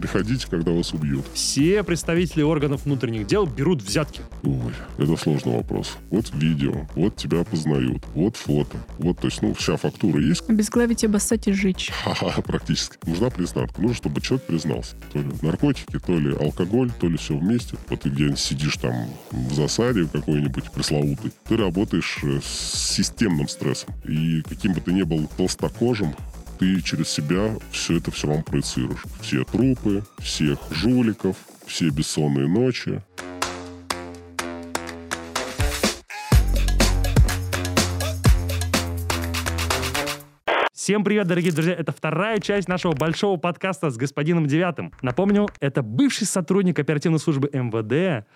Приходите, когда вас убьют. Все представители органов внутренних дел берут взятки. Ой, это сложный вопрос. Вот видео, вот тебя познают, вот фото, вот, то есть, ну, вся фактура есть. Обезглавить, обоссать и сжечь. Ха-ха, практически. Нужна признанка. Нужно, чтобы человек признался. То ли наркотики, то ли алкоголь, то ли все вместе. Вот ты где-нибудь сидишь там в засаде какой-нибудь пресловутый. Ты работаешь э, с системным стрессом. И каким бы ты ни был толстокожим, ты через себя все это все равно проецируешь. Все трупы, всех жуликов, все бессонные ночи. Всем привет, дорогие друзья! Это вторая часть нашего большого подкаста с господином Девятым. Напомню, это бывший сотрудник оперативной службы МВД,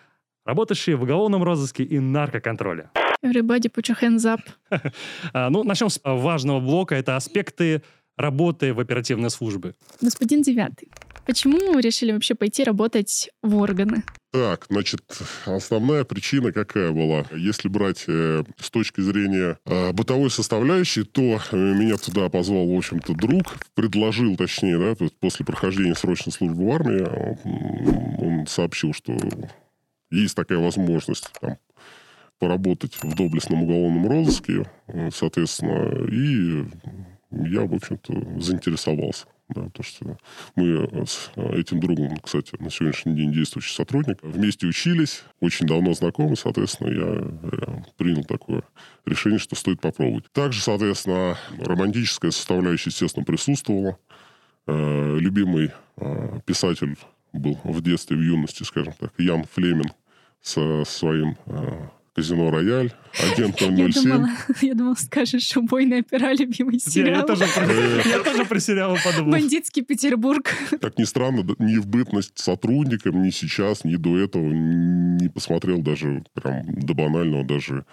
работающий в уголовном розыске и наркоконтроле. Everybody put your hands up. А, Ну, начнем с важного блока. Это аспекты работы в оперативной службе. Господин Девятый, почему вы решили вообще пойти работать в органы? Так, значит, основная причина какая была? Если брать э, с точки зрения э, бытовой составляющей, то э, меня туда позвал, в общем-то, друг, предложил, точнее, да, то есть после прохождения срочной службы в армии, м, он сообщил, что есть такая возможность там, поработать в доблестном уголовном розыске, э, соответственно, и я, в общем-то, заинтересовался. Да, то, что мы с э, этим другом, кстати, на сегодняшний день действующий сотрудник, вместе учились, очень давно знакомы, соответственно, я э, принял такое решение, что стоит попробовать. Также, соответственно, романтическая составляющая, естественно, присутствовала. Э, Любимый э, писатель был в детстве, в юности, скажем так, Ян Флемин со своим э, «Казино Рояль», «Агент Я 007». думала, я думала, скажешь, убойная пера, любимый Я, я сериал. тоже, про, я тоже про сериалы подумал. Бандитский Петербург. Как ни странно, ни в бытность сотрудником, ни сейчас, ни до этого не посмотрел даже прям до банального, даже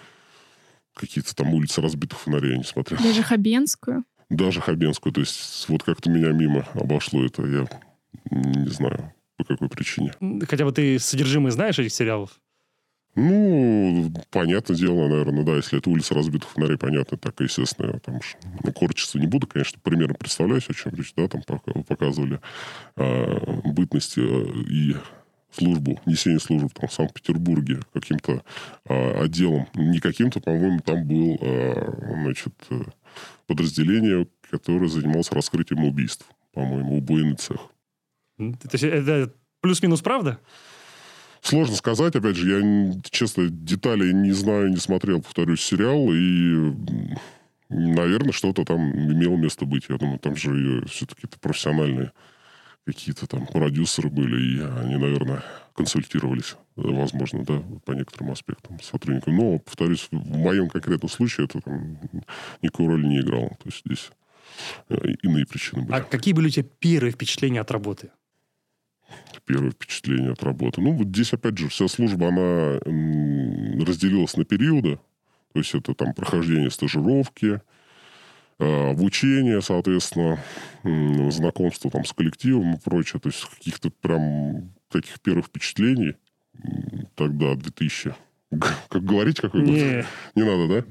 какие-то там улицы разбитых фонарей я не смотрел. Даже Хабенскую. Даже Хабенскую. То есть вот как-то меня мимо обошло это. Я не знаю, по какой причине. Хотя бы ты содержимое знаешь этих сериалов? Ну, понятное дело, наверное, да, если это улица разбитых фонарей, понятно, так, естественно, я там ну, корчиться не буду, конечно, примерно представляюсь, о чем речь, да, там пока- показывали а, бытность а, и службу, несение службы там, в Санкт-Петербурге каким-то а, отделом, не каким-то, по-моему, там был, а, значит, э, подразделение, которое занималось раскрытием убийств, по-моему, убойный цех. М, То есть это плюс-минус правда? Сложно сказать, опять же, я, честно, деталей не знаю, не смотрел, повторюсь, сериал, и, наверное, что-то там имело место быть. Я думаю, там же все-таки профессиональные какие-то там продюсеры были, и они, наверное, консультировались, возможно, да, по некоторым аспектам с сотрудниками. Но, повторюсь, в моем конкретном случае это там никакой роли не играло. То есть здесь э, иные причины были. А какие были у тебя первые впечатления от работы? Первое впечатление от работы. Ну, вот здесь, опять же, вся служба, она разделилась на периоды. То есть это там прохождение стажировки, э, обучение, соответственно, знакомство там с коллективом и прочее. То есть каких-то прям таких первых впечатлений тогда, 2000... Как говорить, какой год? Не, Не надо, да?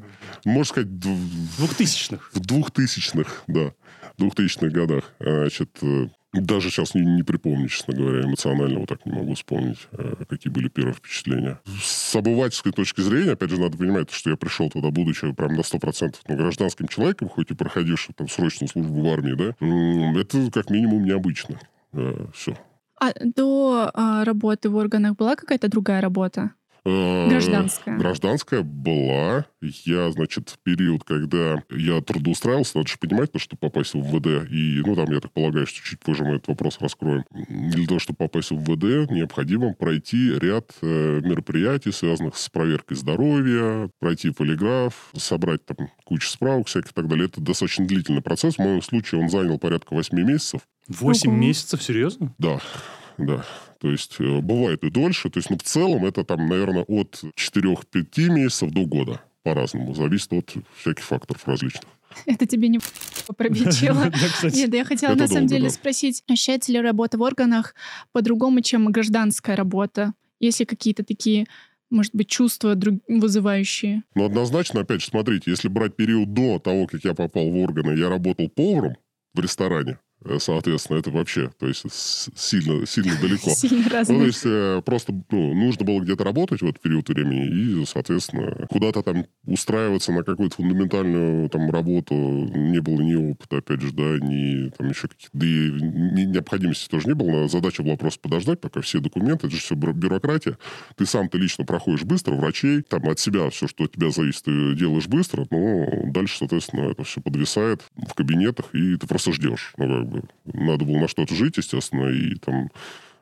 Можно сказать, дв- двухтысячных. в двухтысячных, да, двухтысячных годах. Значит, э, даже сейчас не, не припомню, честно говоря, эмоционально вот так не могу вспомнить, э, какие были первые впечатления. С обывательской точки зрения, опять же, надо понимать, что я пришел туда, будучи прям на 100% ну, гражданским человеком, хоть и проходившим там срочную службу в армии, да, это как минимум необычно. Все. А до а, работы в органах была какая-то другая работа? Гражданская. Гражданская была. Я, значит, в период, когда я трудоустраивался, надо же понимать, то, что попасть в МВД, и, ну, там, я так полагаю, что чуть позже мы этот вопрос раскроем. Для того, чтобы попасть в МВД, необходимо пройти ряд э, мероприятий, связанных с проверкой здоровья, пройти полиграф, собрать там кучу справок всяких и так далее. Это достаточно длительный процесс. В моем случае он занял порядка 8 месяцев. Восемь Ого. месяцев? Серьезно? Да, да. То есть э, бывает и дольше. То есть, ну, в целом это там, наверное, от 4-5 месяцев до года. По-разному. Зависит от всяких факторов различных. Это тебе не кстати. Нет, да я хотела на самом деле спросить, ощущается ли работа в органах по-другому, чем гражданская работа? Есть ли какие-то такие, может быть, чувства друг- вызывающие? Но однозначно, опять же, смотрите, если брать период до того, как я попал в органы, я работал поваром в ресторане. Э, соответственно, это вообще, то есть сильно, сильно далеко. Сильно Ну, то есть э, просто ну, нужно было где-то работать в этот период времени и, соответственно, куда-то там устраиваться на какую-то фундаментальную там работу не было ни опыта, опять же, да, ни там еще каких-то... Да и необходимости тоже не было. Задача была просто подождать, пока все документы, это же все бюрократия. Ты сам ты лично проходишь быстро, врачей, там от себя все, что от тебя зависит, ты делаешь быстро, но дальше, соответственно, это все подвисает в кабинетах, и ты просто ждешь. Ну, как бы, надо было на что-то жить, естественно, и там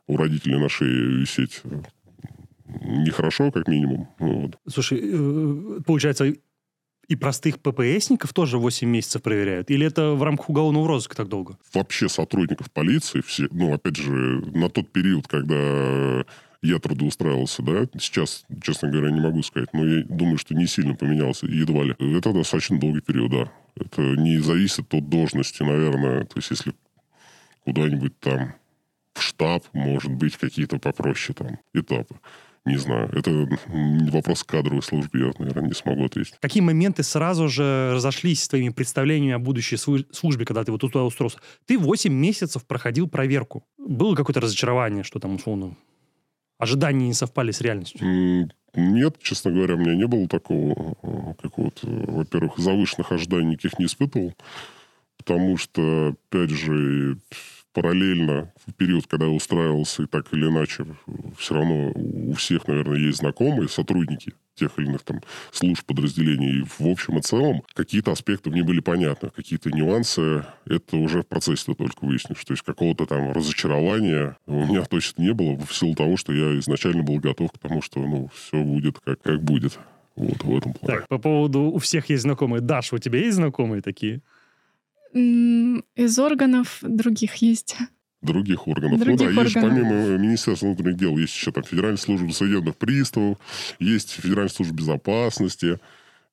у родителей на шее висеть нехорошо, как минимум. Вот. Слушай, э, получается, и простых ППСников тоже 8 месяцев проверяют? Или это в рамках уголовного розыска так долго? Вообще сотрудников полиции, все, ну, опять же, на тот период, когда я трудоустраивался, да, сейчас, честно говоря, не могу сказать, но я думаю, что не сильно поменялся, едва ли. Это достаточно долгий период, да. Это не зависит от должности, наверное. То есть, если куда-нибудь там в штаб, может быть, какие-то попроще там этапы. Не знаю. Это вопрос кадровой службы, я, наверное, не смогу ответить. Какие моменты сразу же разошлись с твоими представлениями о будущей слу- службе, когда ты вот туда устроился? Ты 8 месяцев проходил проверку. Было какое-то разочарование, что там, условно, ожидания не совпали с реальностью? Нет, честно говоря, у меня не было такого э, какого-то, во-первых, завышенных ожиданий никаких не испытывал, потому что, опять же, параллельно в период, когда я устраивался, и так или иначе, все равно у всех, наверное, есть знакомые, сотрудники тех или иных там служб, подразделений. И в общем и целом какие-то аспекты мне были понятны, какие-то нюансы. Это уже в процессе ты только выяснишь. То есть какого-то там разочарования у меня точно не было в силу того, что я изначально был готов к тому, что ну, все будет как, как будет. Вот в этом плане. Так, по поводу у всех есть знакомые. Даш, у тебя есть знакомые такие? Из органов других есть. других органов. Других ну да, есть же органов. помимо Министерства внутренних дел, есть еще там Федеральная служба судебных приставов, есть Федеральная служба безопасности,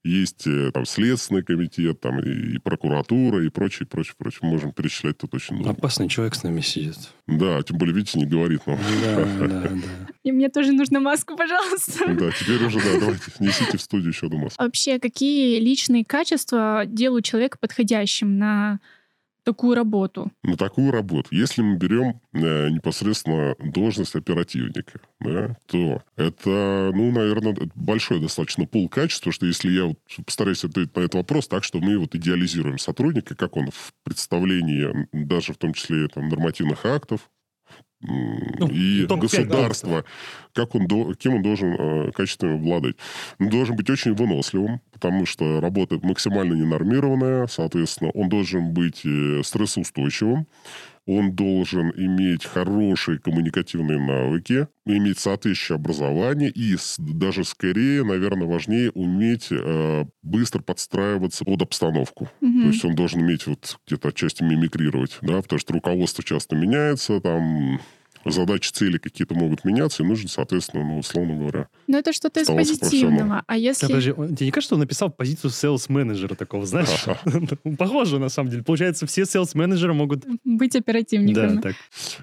есть э, там Следственный комитет, там и, и прокуратура, и прочее, прочее, прочее. Можем перечислять тут очень много. Опасный человек с нами сидит. Да, тем более, видите, не говорит нам. Да, да, да. И мне тоже нужна маска, пожалуйста. Да, теперь уже, да, давайте, несите в студию еще одну маску. Вообще, какие личные качества делают человека подходящим на такую работу? на такую работу, если мы берем э, непосредственно должность оперативника, да, то это, ну, наверное, это большой достаточно пул качеств, потому что если я вот постараюсь ответить на этот вопрос так, что мы вот идеализируем сотрудника, как он в представлении, даже в том числе там, нормативных актов, Ну, и топ-пять государства, как он, кем он должен э, качественно обладать. Он должен быть очень выносливым, потому что работа максимально ненормированная, соответственно, он должен быть э, стрессоустойчивым, он должен иметь хорошие коммуникативные навыки, иметь соответствующее образование и даже скорее, наверное, важнее уметь э, быстро подстраиваться под обстановку. Мгм. То есть он должен уметь вот где-то отчасти мимикрировать, да, потому что руководство часто меняется, там задачи, цели какие-то могут меняться, и нужно, соответственно, ну, условно говоря, Ну, это что-то из позитивного. А если... Подожди, он- тебе не кажется, что он написал позицию селс-менеджера такого, знаешь? Похоже, на самом деле. Получается, все селс-менеджеры могут... Быть Да, оперативником. так.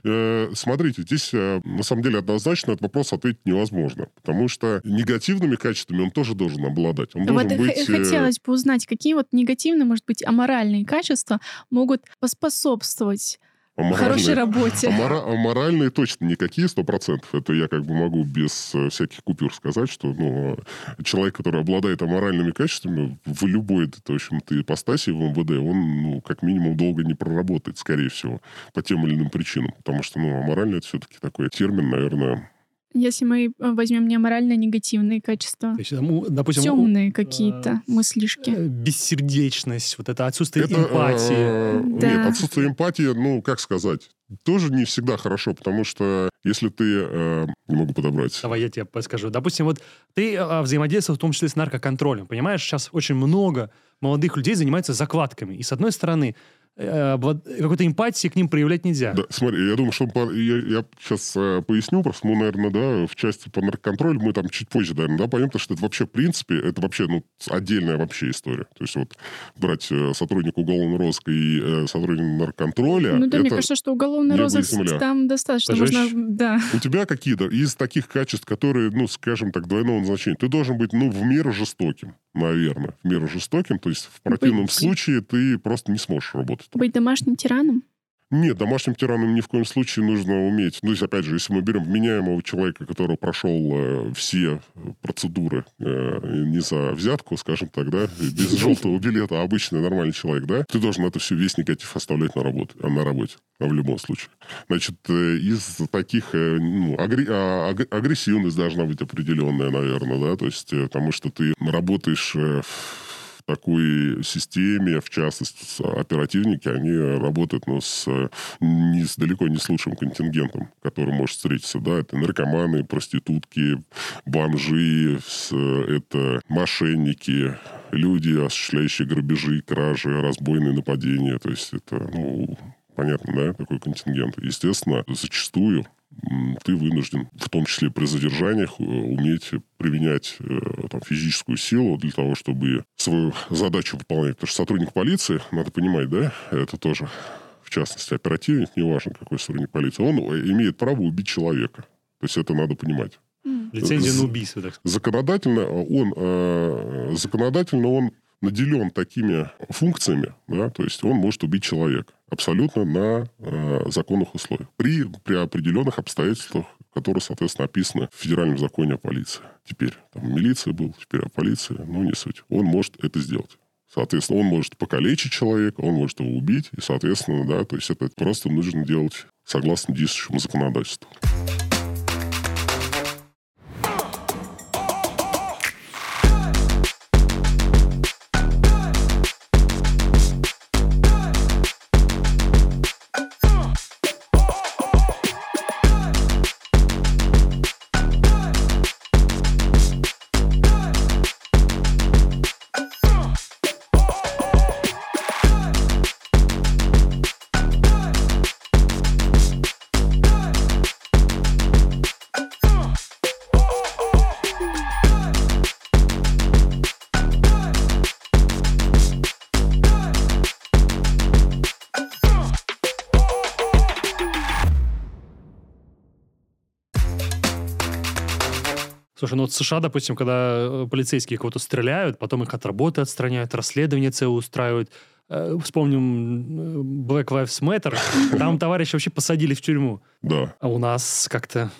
Э, Смотрите, здесь э, на самом деле однозначно этот вопрос ответить невозможно, потому что негативными качествами он тоже должен обладать. Он Вот должен быть... э, хотелось бы узнать, какие вот негативные, может быть, аморальные качества могут поспособствовать аморальные- хорошей работе. Амора- аморальные точно никакие, сто процентов. Это я как бы могу без э, всяких купюр сказать, что ну, э, человек, который обладает аморальными качествами в любой, в общем-то, ипостаси в МВД, он, ну, как минимум, долго не проработает, скорее всего, по тем или иным причинам. Потому что, ну, аморально это все-таки такой термин, наверное, Если мы э, возьмем не аморально негативные качества, То есть, ну, допустим, темные какие-то мыслишки. э, бессердечность, вот это отсутствие Это, эмпатии. э, Да. Нет, отсутствие эмпатии, ну, как сказать, тоже не всегда хорошо, потому что если ты... э, не могу подобрать. Давай я тебе подскажу. Допустим, вот ты э, взаимодействовал в том числе с наркоконтролем. Понимаешь, сейчас очень много молодых людей занимаются закладками. И с одной стороны, э, какой-то эмпатии к ним проявлять нельзя. Да, смотри, я думаю, что по- я, сейчас поясню, просто мы, наверное, да, в части по наркоконтролю мы там чуть позже, наверное, да, поймем, потому что это вообще, в принципе, это вообще, ну, отдельная вообще история. То есть вот брать э, сотрудника уголовного розыска и э, сотрудника наркоконтроля, Ну да, мне это- кажется, что уголовный розыск там достаточно Пожечь? можно... Да. у тебя какие-то из таких качеств, которые, ну, скажем так, двойного назначения, ты должен быть, ну, в меру жестоким, наверное, в меру жестоким, то есть в противном Быть- случае ты просто не сможешь работать. Быть домашним тираном? Нет, домашним тираном ни в коем случае нужно уметь. Ну, есть, опять же, если мы берем вменяемого человека, который прошел э, все процедуры э, не за взятку, скажем так, да, без желтого билета, а обычный нормальный человек, да, ты должен это все весь негатив оставлять на, работе, на работе, а в любом случае. Значит, э, из таких, э, ну, агри, а, аг, агрессивность должна быть определенная, наверное, да, то есть, э, потому что ты работаешь э, в такой системе, в частности, оперативники, они работают ну, с, не, с далеко не с лучшим контингентом, который может встретиться. Да, это наркоманы, проститутки, бомжи, это мошенники, люди, осуществляющие грабежи, кражи, разбойные нападения. То есть это, ну, понятно, да, такой контингент. Естественно, зачастую ты вынужден, в том числе при задержаниях, э, уметь применять э, там, физическую силу для того, чтобы свою задачу выполнять. Потому что сотрудник полиции, надо понимать, да, это тоже, в частности, оперативник, неважно, какой сотрудник полиции, он имеет право убить человека. То есть это надо понимать. Лицензия на убийство, так сказать. Законодательно он, э, законодательно он наделен такими функциями, да, то есть он может убить человека абсолютно на э, законных условиях. При, при определенных обстоятельствах, которые, соответственно, описаны в федеральном законе о полиции. Теперь там милиция был, теперь о полиции, ну не суть. Он может это сделать. Соответственно, он может покалечить человека, он может его убить, и, соответственно, да, то есть это просто нужно делать согласно действующему законодательству. Слушай, ну вот в США, допустим, когда э, полицейские кого-то стреляют, потом их от работы отстраняют, расследование целое устраивают. Э, Вспомним Black Lives Matter. Там товарища вообще посадили в тюрьму. Да. А у нас как-то...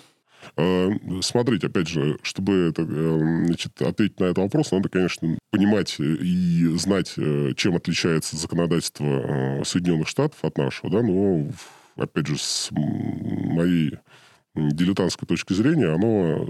Э, Смотрите, опять же, чтобы это, э, значит, ответить на этот вопрос, надо, конечно, понимать и знать, чем отличается законодательство Соединенных Штатов от нашего, да, но, опять же, с моей дилетантской точки зрения, оно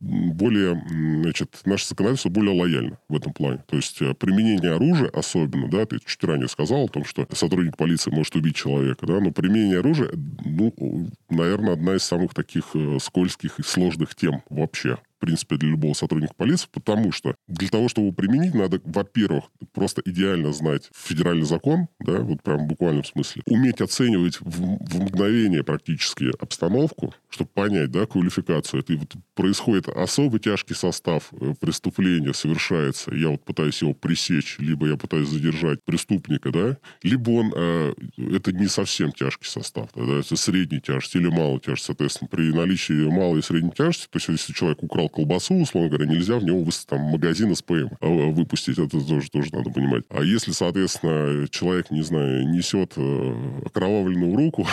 более, значит, наше законодательство более лояльно в этом плане. То есть э, применение оружия особенно, да, ты чуть ранее сказал о том, что сотрудник полиции может убить человека, да, но применение оружия, ну, наверное, одна из самых таких э, скользких и сложных тем вообще принципе, для любого сотрудника полиции, потому что для того, чтобы его применить, надо, во-первых, просто идеально знать федеральный закон, да, вот прям в буквальном смысле, уметь оценивать в, в мгновение практически обстановку, чтобы понять, да, квалификацию. Это вот происходит особо тяжкий состав э, преступления совершается, я вот пытаюсь его пресечь, либо я пытаюсь задержать преступника, да, либо он, э, это не совсем тяжкий состав, да, это средней тяжести или малой тяжести, соответственно, при наличии малой и средней тяжести, то есть если человек украл колбасу, условно говоря, нельзя в него там, магазин СПМ э, выпустить, это тоже, тоже надо понимать. А если, соответственно, человек, не знаю, несет э, окровавленную руку,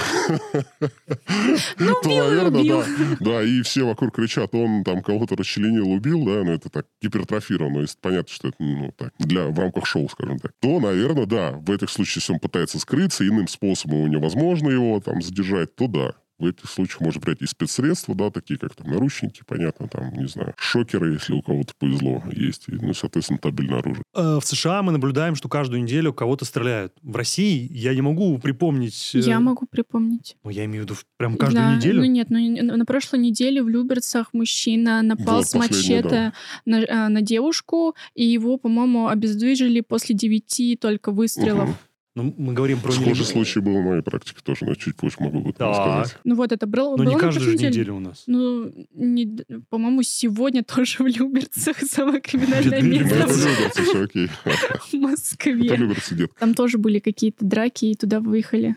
то, наверное, да, да, и все вокруг кричат, он там кого-то расчленил, убил, да, ну это так гипертрофировано, если понятно, что это, ну, так, для, в рамках шоу, скажем так, то, наверное, да, в этих случаях, если он пытается скрыться, иным способом невозможно его там задержать, то да, в этих случаях можно брать и спецсредства, да, такие как там наручники, понятно, там, не знаю, шокеры, если у кого-то повезло, есть, и, ну, соответственно, табельное оружие. Э, В США мы наблюдаем, что каждую неделю кого-то стреляют. В России я не могу припомнить... э, Я могу припомнить. Ну, я имею в виду прям каждую Да, неделю. Ну нет, ну на на прошлой неделе в Люберцах мужчина напал Вот с мачете на, а, на девушку, и его, по-моему, обездвижили после девяти только выстрелов. Мгм. Ну, мы говорим про... Схожий нелег- случай был в моей практике тоже, но чуть позже могу Так. рассказать. Ну вот это было, Ну, было не каждую же неделю у нас. Ну, не- по-моему, сегодня тоже в Люберцах самое криминальное Бедные Ну, место это Люберцы. все окей. в Москве. Это люберцы, детка. Там тоже были какие-то драки, и туда выехали.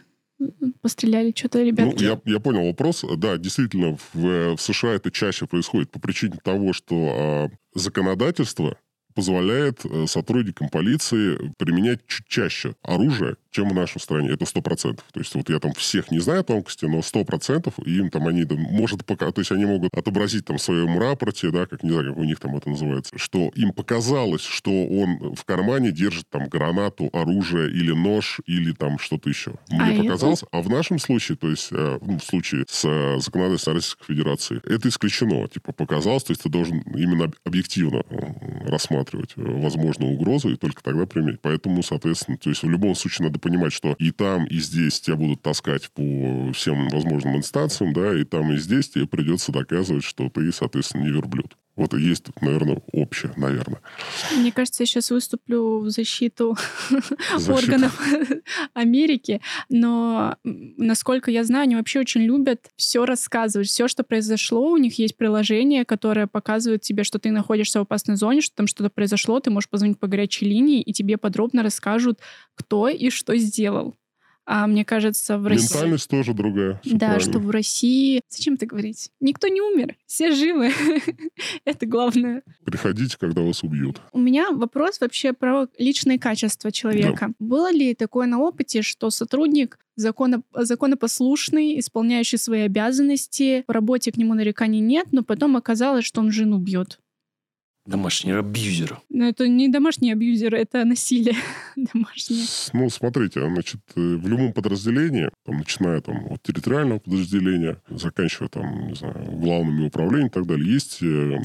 Постреляли что-то Ну, ребятки. я, я понял вопрос. Да, действительно, в, в США это чаще происходит по причине того, что а, законодательство позволяет э, сотрудникам полиции применять чуть чаще оружие, чем в нашей стране. Это сто процентов. То есть вот я там всех не знаю тонкости, но сто процентов им там они да, может пока, то есть они могут отобразить там в своем рапорте, да, как не знаю, как у них там это называется, что им показалось, что он в кармане держит там гранату, оружие или нож или там что-то еще. Мне А показалось, а в нашем случае, то есть э, ну, в случае с э, законодательством Российской Федерации, это исключено. Типа показалось, то есть ты должен именно об- объективно э, рассматривать э, возможную угрозу и только тогда применять. Поэтому, соответственно, то есть в любом случае надо понимать, что и там, и здесь тебя будут таскать по всем возможным инстанциям, да, и там, и здесь тебе придется доказывать, что ты, соответственно, не верблюд. Вот и есть, наверное, общее, наверное. Мне кажется, я сейчас выступлю в защиту Защита. органов Америки, но насколько я знаю, они вообще очень любят все рассказывать, все, что произошло. У них есть приложение, которое показывает тебе, что ты находишься в опасной зоне, что там что-то произошло, ты можешь позвонить по горячей линии, и тебе подробно расскажут, кто и что сделал. А мне кажется, в России... Ментальность тоже другая. Да, правильно. что в России... Зачем это говорить? Никто не умер, все живы. Это главное. Приходите, когда вас убьют. У меня вопрос вообще про личные качества человека. Было ли такое на опыте, что сотрудник законо, законопослушный, исполняющий свои обязанности, в работе к нему нареканий нет, но потом оказалось, что он жену бьет? Домашний абьюзер. Но это не домашний абьюзер, это насилие домашнее. С- Ну, смотрите, значит, э, в любом подразделении, там, начиная там, от территориального подразделения, заканчивая там, не знаю, главными управлениями и так далее, есть э,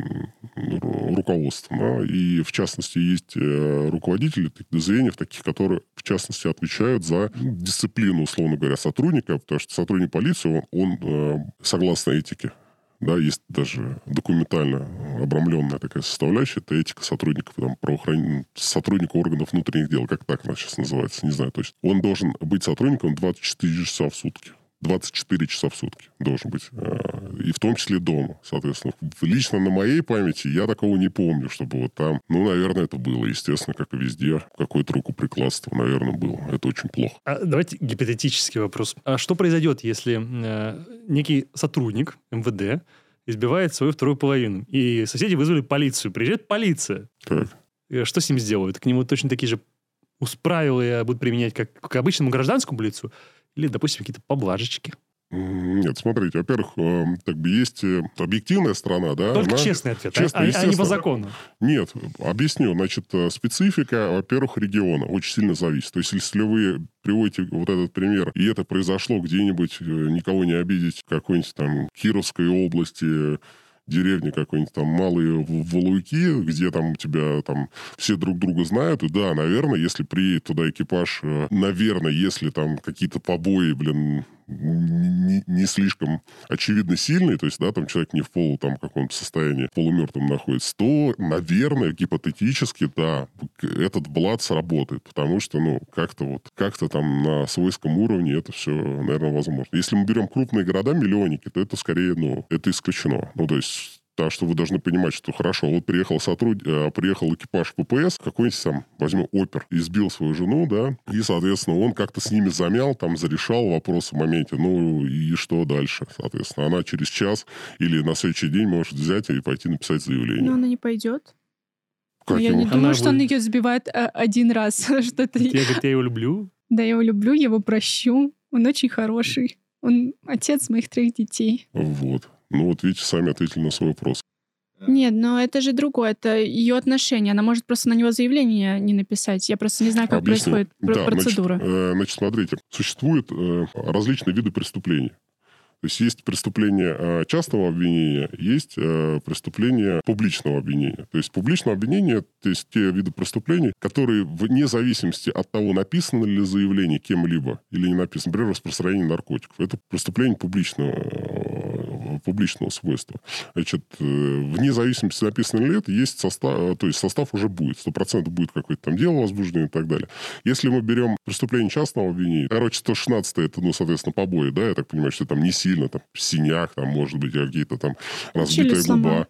руководство. да, и, в частности, есть э, руководители таких подразделений, таких, которые, в частности, отвечают за ну, дисциплину, условно говоря, сотрудника, потому что сотрудник полиции, он, он, согласно этике, да, есть даже документально обрамленная такая составляющая, это этика сотрудников, там, правоохран... сотрудника органов внутренних дел, как так она сейчас называется, не знаю точно. Он должен быть сотрудником 24 часа в сутки. 24 часа в сутки должен быть. А, И в том числе дома, соответственно. Лично на моей памяти я такого не помню, чтобы вот там... Ну, наверное, это было, естественно, как и везде. Какое-то рукоприкладство, наверное, было. Это очень плохо. А давайте гипотетический вопрос. А что произойдет, если э, некий сотрудник МВД избивает свою вторую половину, и соседи вызвали полицию, приезжает полиция, Так. Э, что с ним сделают? К нему точно такие же правила будут применять, как к обычному гражданскому лицу? Или, допустим, какие-то поблажечки? Нет, смотрите, во-первых, э, как бы есть э, объективная сторона, да? Только она- честный ответ, честно, а, а не по закону. Нет, объясню. Значит, э, специфика, во-первых, региона очень сильно зависит. То есть, если вы приводите вот этот пример, и это произошло где-нибудь, э, никого не обидеть, в какой-нибудь там Кировской области, деревни какой-нибудь там малые В- Валуйки, где там у тебя там все друг друга знают, и да, наверное, если приедет туда экипаж, э, наверное, если там какие-то побои, блин, не, слишком очевидно сильные, то есть, да, там человек не в полу там каком-то состоянии полумертвым находится, то, наверное, гипотетически, да, этот блат сработает, потому что, ну, как-то вот, как-то там на свойском уровне это все, наверное, возможно. Если мы берем крупные города, миллионники, то это скорее, ну, это исключено. Ну, то есть так что вы должны понимать, что хорошо, вот приехал сотруд... э, приехал экипаж ППС, какой-нибудь там, возьмем опер, избил свою жену, да, и, соответственно, он как-то с ними замял, там, зарешал вопрос в моменте, ну, и что дальше, соответственно. Она через час или на следующий день может взять и пойти написать заявление. Но она не пойдет. Как я не Она думаю, что он будет- ее сбивает а, один раз. что это... Я, говорит, я его люблю. Да, я его люблю, я его прощу. Он очень хороший. Он отец моих трех детей. Вот. Ну, вот видите, сами ответили на свой вопрос. Нет, но это же другое, это ее отношение. Она может просто на него заявление не написать. Я просто не знаю, как Объясню. происходит пр- Да, процедура. Значит, э, значит, смотрите, существуют э, различные виды преступлений. То есть есть преступление э, частного обвинения, есть э, преступление публичного обвинения. То есть публичное обвинение, то есть те виды преступлений, которые вне зависимости от того, написано ли заявление кем-либо или не написано, например, распространение наркотиков, это преступление публичного, э, публичного свойства. Значит, э, вне зависимости, написано ли это, есть состав, э, то есть состав уже будет, сто процентов будет какое-то там дело возбуждено и так далее. Если мы берем преступление частного обвинения, короче, 116 это, ну, соответственно, побои, да, я так понимаю, что там не сильно, там, синяк, там, может быть, какие-то там разбитая Челюсть сломал. губа.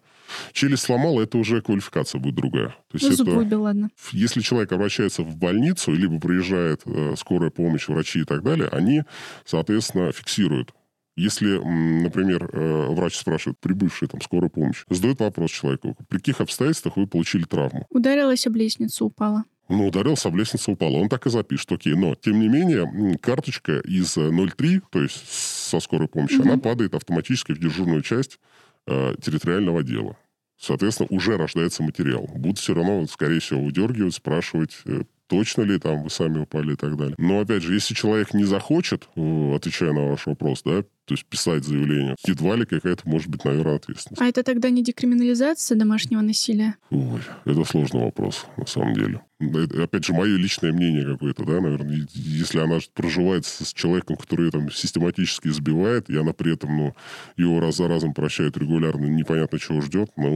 Челюсть сломал, это уже квалификация будет другая. То есть Ну, это, выбил, ладно. если человек обращается в больницу, либо приезжает э, скорая помощь, врачи и так далее, они, соответственно, фиксируют Если, например, э, врач спрашивает, прибывший там скорой помощи, задает вопрос человеку, при каких обстоятельствах вы получили травму? Ударилась об лестницу, упала. Ну, ударился, об лестницу упал. Он так и запишет, окей. Но, тем не менее, карточка из э, 03, то есть со скорой помощи, Мгм. она падает автоматически в дежурную часть э, территориального отдела. Соответственно, уже рождается материал. Будут все равно, скорее всего, выдергивать, спрашивать, э, точно ли там вы сами упали и так далее. Но, опять же, если человек не захочет, э, отвечая на ваш вопрос, да, то есть писать заявление, едва ли какая-то может быть, наверное, ответственность. А это тогда не декриминализация домашнего насилия? Ой, это сложный вопрос, на самом деле. Это, опять же, мое личное мнение какое-то, да, наверное. Если она проживает с человеком, который ее там систематически избивает, и она при этом, ну, его раз за разом прощает регулярно, непонятно, чего ждет, Ну,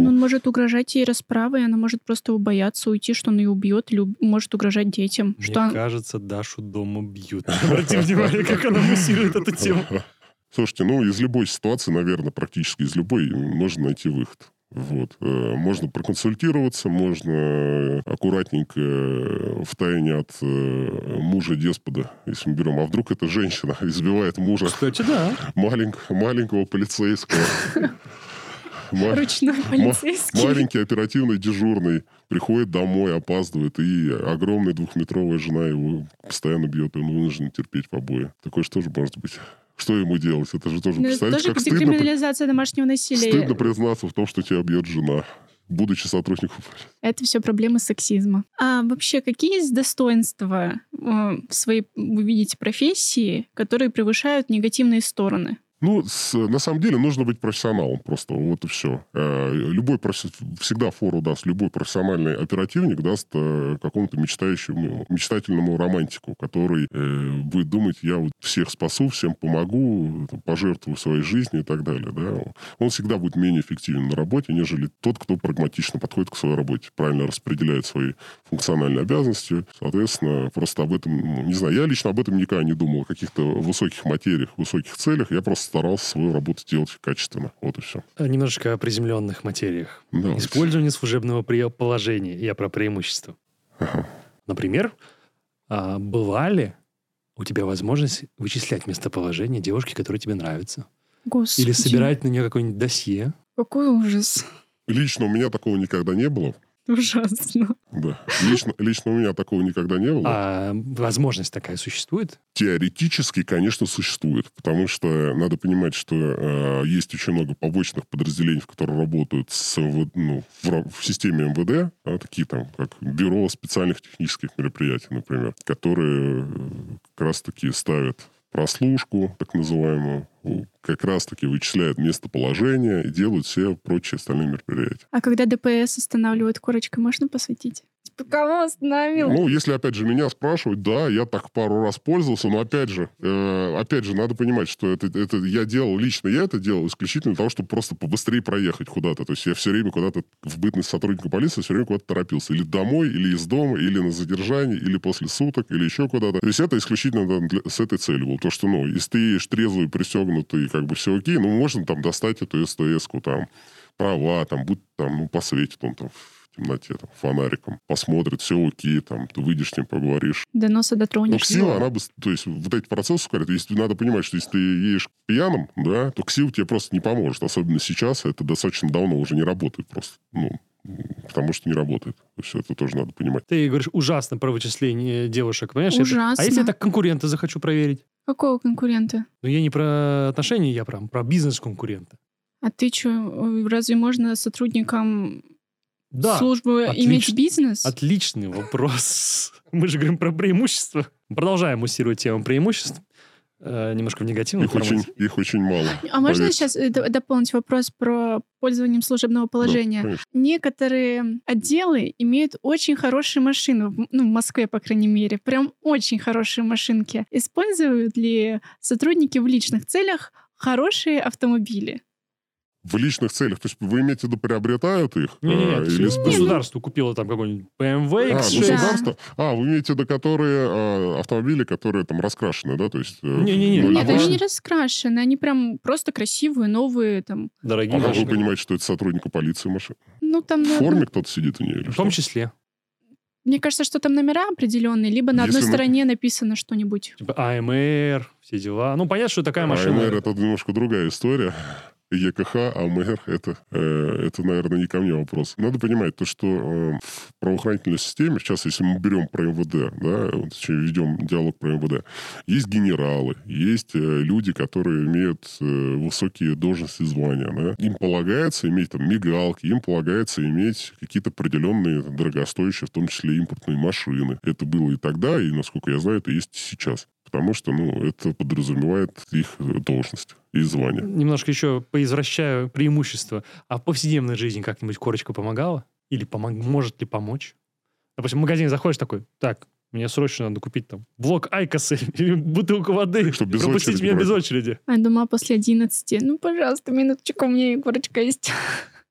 ну... он может угрожать ей расправой, она может просто его бояться, уйти, что он ее убьет, или может угрожать детям. Мне что он- кажется, Дашу дома бьют. Обрати внимание, как она муссирует эту тему. Слушайте, ну, из любой ситуации, наверное, практически из любой, можно найти выход. Вот. Э, Можно проконсультироваться, можно э, аккуратненько э, в тайне от э, мужа-деспода, если мы берем. А вдруг эта женщина избивает мужа Кстати, да. маленького, маленького полицейского. Ручной полицейский. Маленький оперативный дежурный приходит домой, опаздывает, и огромная двухметровая жена его постоянно бьет, и он вынужден терпеть побои. Такое же тоже может быть. Что ему делать? Это же тоже, Ну, представляете, тоже как стыдно, декриминализация домашнего насилия. стыдно признаться в том, что тебя бьет жена, будучи сотрудником. Это все проблемы сексизма. А вообще, какие есть достоинства э, в своей, вы видите, профессии, которые превышают негативные стороны? Ну, с- на самом деле нужно быть профессионалом просто, вот и все. любой профи- всегда фору даст, любой профессиональный оперативник даст э, какому-то мечтающему, мечтательному романтику, который э, будет думать, я вот всех спасу, всем помогу, пожертвую своей жизнью и так далее. Да? Он всегда будет менее эффективен на работе, нежели тот, кто прагматично подходит к своей работе, правильно распределяет свои функциональные обязанности. Соответственно, просто об этом, ну, не знаю, я лично об этом никогда не думал, о каких-то высоких материях, высоких целях. Я просто старался свою работу делать качественно. Вот и все. Немножко о приземленных материях. Да, Использование служебного пре- положения. Я про преимущества. Ага. Например, а, была ли у тебя возможность вычислять местоположение девушки, которая тебе нравится? Господи, Или собирать на нее какое-нибудь досье? какой ужас. Лично у меня такого никогда не было. Ужасно. Да. Лично, лично у меня такого никогда не было. А возможность такая существует? Теоретически, конечно, существует, потому что надо понимать, что э, есть очень много побочных подразделений, в которые работают с, ну, в, в системе МВД, а, такие там, как бюро специальных технических мероприятий, например, которые э, как раз-таки ставят прослушку, так называемую, как раз-таки вычисляют местоположение и делают все прочие остальные мероприятия. А когда ДПС останавливают корочкой, можно посветить? Типа, кого остановил? Ну, если, опять же, меня спрашивать, да, я так пару раз пользовался, но, опять же, э, опять же, надо понимать, что это, это я делал, лично я это делал исключительно для того, чтобы просто побыстрее проехать куда-то. То есть я все время куда-то в бытность сотрудника полиции все время куда-то торопился. Или домой, или из дома, или на задержании, или после суток, или еще куда-то. То есть это исключительно да, для- с этой целью было. То, что, ну, если ты едешь трезвый, пристегнутый, как бы все окей, ну, можно там достать эту СТС-ку, там, права, там, будь там, ну, посветит он там темноте, там, фонариком, посмотрит, все окей, там, ты выйдешь с ним, поговоришь. До носа дотронешься. ксива, она бы... То есть вот эти процессы ускоряют. Если надо понимать, что если ты едешь пьяным, да, то ксива тебе просто не поможет. Особенно сейчас. Это достаточно давно уже не работает просто. Ну, потому что не работает. То есть это тоже надо понимать. Ты говоришь ужасно про вычисление девушек, понимаешь? Это- Ужасно. А если я так конкурента захочу проверить? Какого конкурента? Ну, я не про отношения, я про, про бизнес-конкурента. А ты что, разве можно сотрудникам Да, службы отлично. иметь бизнес? отличный вопрос. Мы же говорим про преимущества. Продолжаем муссировать тему преимуществ. Э, немножко в негативном Их очень, формате. их очень мало. А можно поверьте. сейчас э, дополнить вопрос про пользованием служебного Да, положения? конечно. Некоторые отделы имеют очень хорошие машины, ну, в Москве, по крайней мере, прям очень хорошие машинки. Используют ли сотрудники в личных целях хорошие автомобили? В личных целях. То есть вы имеете в виду, приобретают их? Не-не-не, а, или с- государство купило там какой-нибудь BMW А, X6. государство? А, вы имеете в виду, которые а, автомобили, которые там раскрашены, да? То есть... э, Не-не-не. ну, Нет, они не раскрашены, они прям просто красивые, новые, там, Дорогие А как вы машины. понимаете, что это сотрудника полиции машина? ну там... В форме кто-то сидит у нее или В что? том числе. Мне кажется, что там номера определенные, либо на одной Если на- стороне написано что-нибудь. Типа АМР, все дела. Ну, понятно, что такая машина... АМР это немножко другая история. ЕКХ, АМР это, э, это, наверное, не ко мне вопрос. Надо понимать то, что э, в правоохранительной системе, сейчас, если мы берем про МВД, да, вот ведем диалог про МВД, есть генералы, есть э, люди, которые имеют э, высокие должности и звания. Да? Им полагается иметь там мигалки, им полагается иметь какие-то определенные дорогостоящие, в том числе импортные машины. Это было и тогда, и, насколько я знаю, это есть и сейчас. Потому что, ну, это подразумевает их э, должность и звание. Немножко еще поизвращаю преимущества. А в повседневной жизни как-нибудь корочка помогала? Или помог... может ли помочь? Допустим, в магазин заходишь такой, так, мне срочно надо купить там блок Айкоса или бутылку воды. Чтоб без пропустить меня без брать. очереди. А я думала, после 11. Ну, пожалуйста, минуточку, у меня и корочка есть.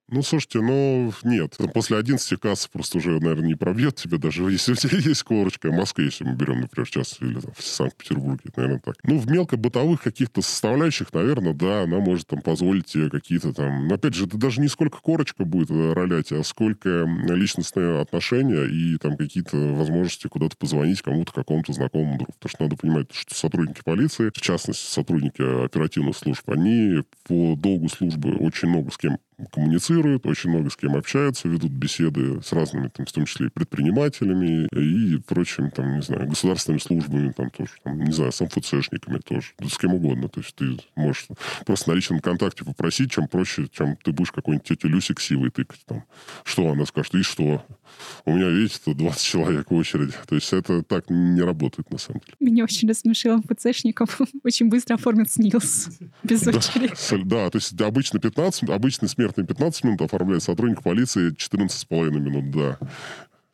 Ну, слушайте, ну, нет. После 11 касса просто уже, наверное, не пробьет тебе, даже если у тебя есть корочка. В Москве, если мы берем, например, сейчас, или там, в Санкт-Петербурге, наверное, так. Ну, в мелко-бытовых каких-то составляющих, наверное, да, она может там позволить тебе какие-то там... Но, опять же, это даже не сколько корочка будет э, ролять, а сколько личностные отношения и там какие-то возможности куда-то позвонить кому-то, какому-то знакомому другу. Потому что надо понимать, что сотрудники полиции, в частности, сотрудники оперативных служб, они по долгу службы очень много с кем коммуницируют, очень много с кем общаются, ведут беседы с разными, там, в том числе и предпринимателями и прочими, там, не знаю, государственными службами, там тоже, там, не знаю, с МФЦшниками тоже, да с кем угодно. То есть ты можешь просто на личном контакте попросить, чем проще, чем ты будешь какой-нибудь тете Люси ксивой тыкать. Там. Что она скажет? И что? У меня, видите, тут 20 человек в очереди. То есть это так не работает, на самом деле. Меня очень рассмешил МФЦшников. Очень быстро оформит СНИЛС. Без Да, очереди. с- да, то есть обычно 15, м- обычный смертный 15 минут оформляет сотрудник полиции 14,5 минут, да.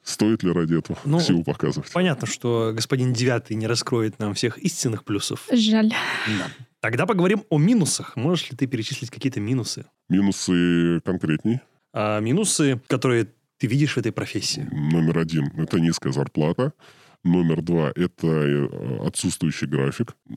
Стоит ли ради этого Ну, силу показывать? Понятно, что господин Девятый не раскроет нам всех истинных плюсов. Жаль. Да. Тогда поговорим о минусах. Можешь ли ты перечислить какие-то минусы? Минусы конкретней. А минусы, которые ты видишь в этой профессии. Номер один – это низкая зарплата. Номер два – это э, отсутствующий график. На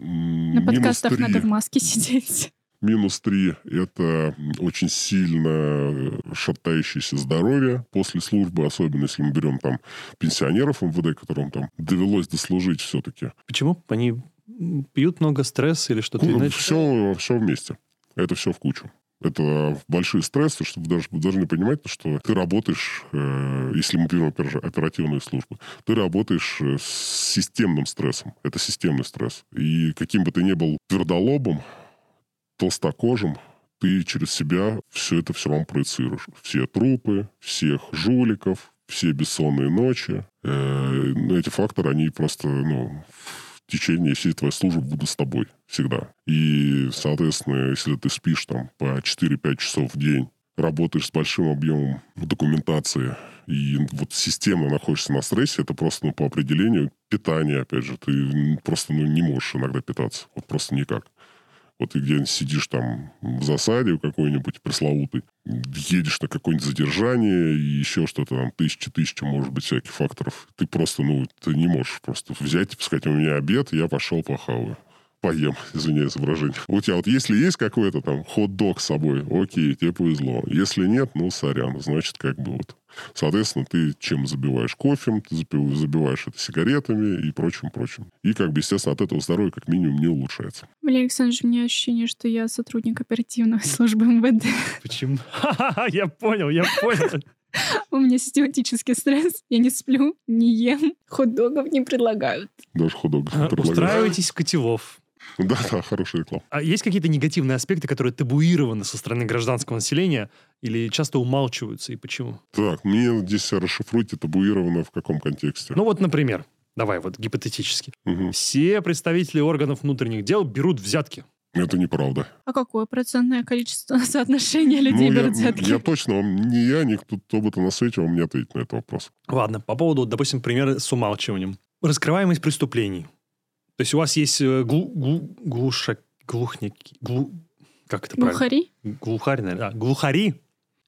минус подкастах три- надо в маске сидеть. Минус три – это очень сильно э, шатающееся здоровье после службы, особенно если мы берем там пенсионеров МВД, которым там довелось дослужить все-таки. Почему? Они пьют много стресса или что-то иначе? все, все вместе. Это все в кучу. Это большие стрессы, что вы даже вы должны понимать, что ты работаешь, э, если мы берем опер- оперативную службу, ты работаешь э, с системным стрессом. Это системный стресс. И каким бы ты ни был твердолобом, толстокожим, ты через себя все это все равно проецируешь. Все трупы, всех жуликов, все бессонные ночи. Э, ну, эти факторы, они просто, ну, в течение всей твоей службы будут с тобой всегда. И, соответственно, если ты спишь там по 4-5 часов в день, работаешь с большим объемом документации и вот системно находишься на стрессе, это просто ну, по определению питание, опять же. Ты просто ну, не можешь иногда питаться. Вот просто никак. Вот ты где-нибудь сидишь там в засаде какой-нибудь пресловутый, едешь на какое-нибудь задержание и еще что-то там, тысяча-тысяча, может быть, всяких факторов. Ты просто, ну, ты не можешь просто взять и сказать, у меня обед, я пошел похаваю. Поем, извиняюсь за выражение. У тебя вот если есть какой-то там хот-дог с собой, окей, тебе повезло. Если нет, ну, сорян, значит, как бы вот. Соответственно, ты чем забиваешь кофем, ты забиваешь это сигаретами и прочим-прочим. И, как бы, естественно, от этого здоровье как минимум не улучшается. Валерий Александрович, у меня ощущение, что я сотрудник оперативной службы МВД. Почему? Ха-ха-ха, Я понял, я понял. У меня систематический стресс. Я не сплю, не ем. Хот-догов не предлагают. Даже хот-дог А, предлагают. Устраивайтесь в котелов. Да-да, хорошая реклама. А есть какие-то негативные аспекты, которые табуированы со стороны гражданского населения или часто умалчиваются, и почему? Так, мне здесь расшифруйте табуировано в каком контексте. Ну вот, например, давай вот гипотетически. Мгм. Все представители органов внутренних дел берут взятки. Это неправда. А какое процентное количество соотношения людей Ну, я, берут взятки? я точно вам, ни я, ни кто, кто бы то на свете вам не ответит на этот вопрос. Ладно, по поводу, допустим, примера с умалчиванием. Раскрываемость преступлений. То есть у вас есть э, глу, глу- глуша, глухники, глу, как это правильно? Глухари? Глухари, наверное. А, глухари,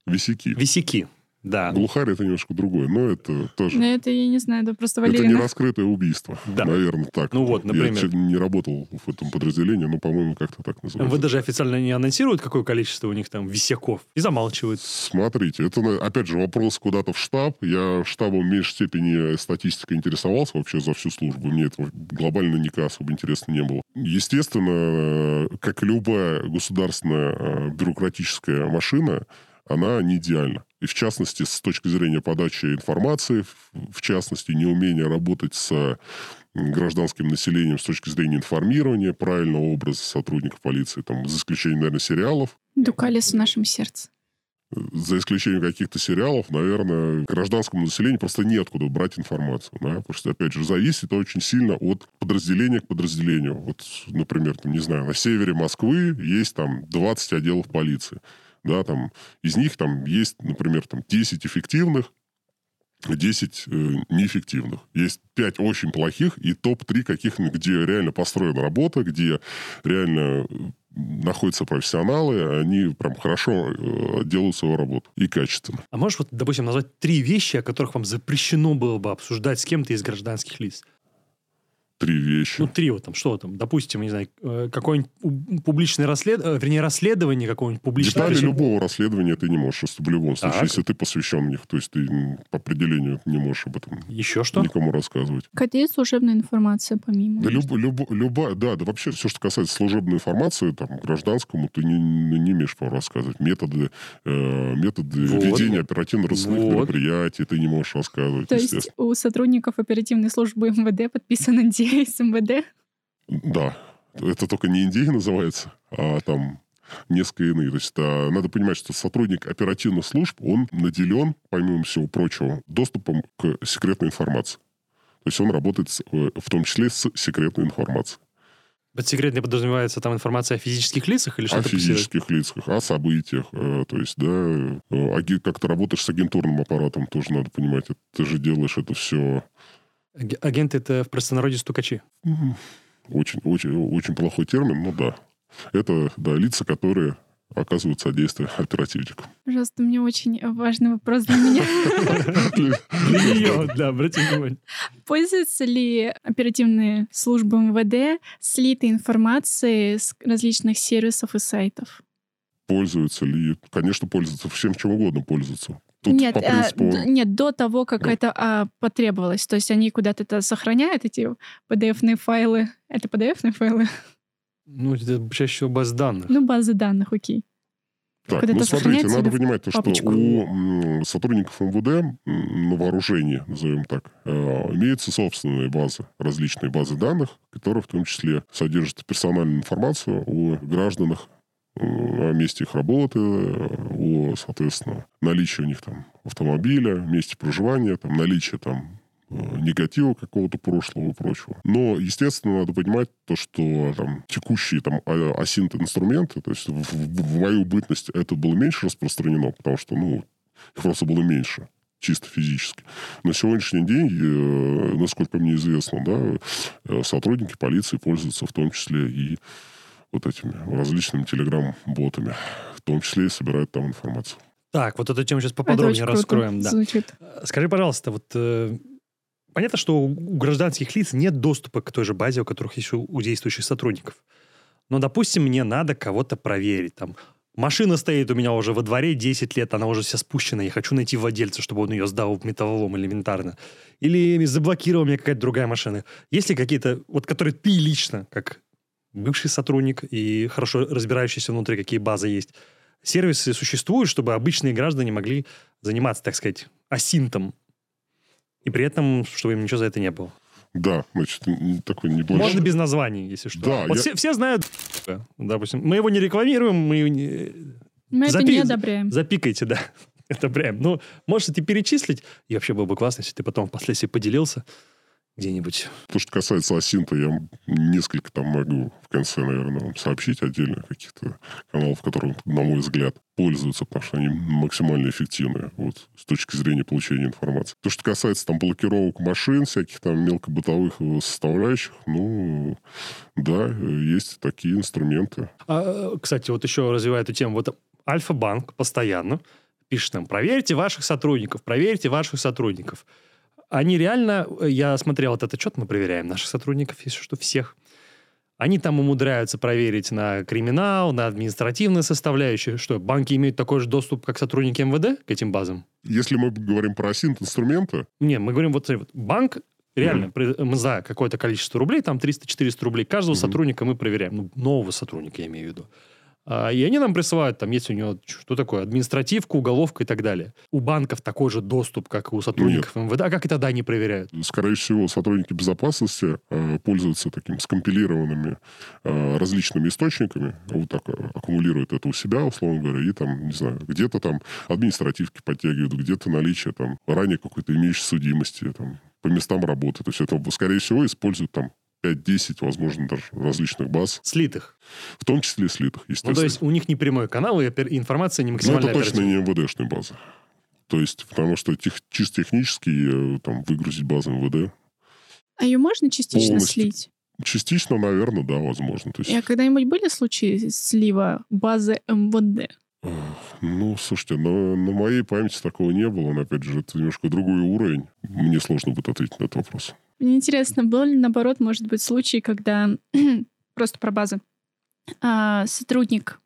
Висяки. висяки. Да. Глухарь это немножко другое, но это тоже... Но это, я не знаю, это просто Это не Валерина. раскрытое убийство. Да. Наверное, так. Ну вот, Я например. че- не работал в этом подразделении, но, по-моему, как-то так называется. МВД же официально не анонсирует, какое количество у них там висяков, и замалчивают. Смотрите, это, опять же, вопрос куда-то в штаб. Я штабом в меньшей степени статистикой интересовался вообще за всю службу. Мне это глобально никак особо интересно не было. Естественно, э, как и любая государственная э, бюрократическая машина, она не идеальна. И в частности, с точки зрения подачи информации, в- частности, неумение работать с гражданским населением с точки зрения информирования, правильного образа сотрудников полиции, там, за исключением, наверное, сериалов, Дукалис в нашем сердце. за исключением каких-то сериалов, наверное, гражданскому населению просто неоткуда брать информацию. Да? Потому что, опять же, зависит очень сильно от подразделения к подразделению. Вот, например, там, не знаю, на севере Москвы есть там 20 отделов полиции. Да, там, из них там есть, например, там 10 эффективных, 10 э, неэффективных. Есть 5 очень плохих и топ-3 каких где реально построена работа, где реально э, находятся профессионалы, они прям хорошо э, делают свою работу и качественно. А можешь, вот, допустим, назвать три вещи, о которых вам запрещено было бы обсуждать с кем-то из гражданских лиц? Три вещи. Ну, три вот там, что там, допустим, не знаю, э, какое-нибудь публичное расследование, вернее, расследование какого-нибудь публичного... Детали любого расследования ты не можешь, в любом случае, Так. если ты посвящен в них. То есть ты по определению не можешь об этом Еще что? никому рассказывать. Какая есть служебная информация помимо? Да, люб, люб- любая, да, да, вообще все, что касается служебной информации, там, гражданскому, ты не, не, имеешь права рассказывать. Методы, э, методы Вот. ведения оперативно-розыскных Вот. мероприятий ты не можешь рассказывать, То есть у сотрудников оперативной службы МВД подписан NDA с МВД? Да, это только не Индия называется, а там несколько иные. То есть а, надо понимать, что сотрудник оперативных служб, он наделен, помимо всего прочего, доступом к секретной информации. То есть он работает с, э, в том числе с секретной информацией. Под секретной подразумевается там информация о физических лицах или О что-то посеред- физических лицах, о событиях. э, То есть, да, э, как ты работаешь с агентурным аппаратом, тоже надо понимать. Ты же делаешь это все Агенты это в простонародье стукачи. очень, очень, очень плохой термин, но да. Это, да, лица, которые оказывают содействие оперативникам. Пожалуйста, мне очень важный вопрос для меня. Для нее, да, обрати внимание. Пользуются ли оперативные службы МВД слитой информацией с различных сервисов и сайтов? Пользуются ли? Конечно, пользуются. Всем чем угодно пользуются. Тут нет, по а, принципу... д- нет, до того, как Да. это а, потребовалось. То есть они куда-то это сохраняют, эти PDF-ные файлы. Это PDF-ные файлы? Ну, это чаще всего баз данных. Ну, базы данных, окей. Так, Куда-то ну смотрите, надо понимать, то, что у сотрудников МВД на вооружении, назовем так, э, имеются собственные базы, различные базы данных, которые в том числе содержат персональную информацию о гражданах, о месте их работы, о, соответственно, наличии у них там автомобиля, месте проживания, там, наличие там э, негатива какого-то прошлого и прочего. Но, естественно, надо понимать то, что там текущие там асинт инструменты, то есть в, в- в мою бытность это было меньше распространено, потому что, ну, их просто было меньше чисто физически. На сегодняшний день, э, насколько мне известно, да, э, сотрудники полиции пользуются в том числе и вот этими различными телеграм-ботами, в том числе и собирают там информацию. Так, вот эту тему сейчас Это поподробнее раскроем. Да. звучит. Скажи, пожалуйста, вот э, понятно, что у гражданских лиц нет доступа к той же базе, у которых есть у, у действующих сотрудников. Но, допустим, мне надо кого-то проверить. Там, машина стоит у меня уже во дворе 10 лет, она уже вся спущена, я хочу найти владельца, чтобы он ее сдал в металлолом элементарно. Или заблокировал мне какая-то другая машина. Есть ли какие-то, вот которые ты лично, как бывший сотрудник и хорошо разбирающийся внутри, какие базы есть, сервисы существуют, чтобы обычные граждане могли заниматься, так сказать, асинтом. И при этом, чтобы им ничего за это не было. Да, значит, н- такой небольшой... Можно без названий, если что. Да, вот я- все, все знают, допустим. Мы его не рекламируем, мы не... Мы это Запи- не одобряем. Запикайте, да. Это прям. Ну, можете перечислить. И вообще было бы классно, если ты потом впоследствии поделился где-нибудь. То, что касается Асинта, я несколько там могу в конце, наверное, вам сообщить отдельно каких-то каналов, которые, на мой взгляд, пользуются, потому что они максимально эффективны вот, с точки зрения получения информации. То, что касается там блокировок машин, всяких там мелкобытовых составляющих, ну, да, есть такие инструменты. А, кстати, вот еще развивая эту тему. Вот Альфа-банк постоянно пишет нам, проверьте ваших сотрудников, проверьте ваших сотрудников. Они реально, э, я смотрел этот отчет, мы проверяем наших сотрудников, если что, всех. Они там умудряются проверить на криминал, на административные составляющие. Что, банки имеют такой же доступ, как сотрудники МВД к этим базам? Если мы говорим про инструменты, Не, мы говорим вот, смотри, вот банк реально, мы за какое-то количество рублей, там 300-400 рублей, каждого Мгм. сотрудника мы проверяем. Ну, нового сотрудника, я имею в виду. А, И они нам присылают, там есть у него, что такое, административку, уголовка и так далее. У банков такой же доступ, как и у сотрудников МВД. А как и тогда они проверяют? скорее всего, сотрудники безопасности э, пользуются такими скомпилированными э, различными источниками, вот так э, аккумулируют это у себя, условно говоря, и там, не знаю, где-то там административки подтягивают, где-то наличие там ранее какой-то имеющей судимости, там, по местам работы. То есть это, скорее всего, используют там 5-10, возможно, даже различных баз, Слитых. в том числе и слитых, Ну, естественно. то есть у них не прямой канал, и информация не Но максимально это точно не МВДшные базы. То есть, потому что тех- чисто технически э, там выгрузить базы МВД А ее можно частично Полностью. слить? Частично, наверное, да, возможно. То есть, А когда-нибудь были случаи слива базы МВД? ну, слушайте, на, на моей памяти такого не было, но, опять же, это немножко другой уровень. Мне сложно будет ответить на этот вопрос. Мне интересно, был ли, наоборот, может быть, случай, когда просто про базы а, сотрудник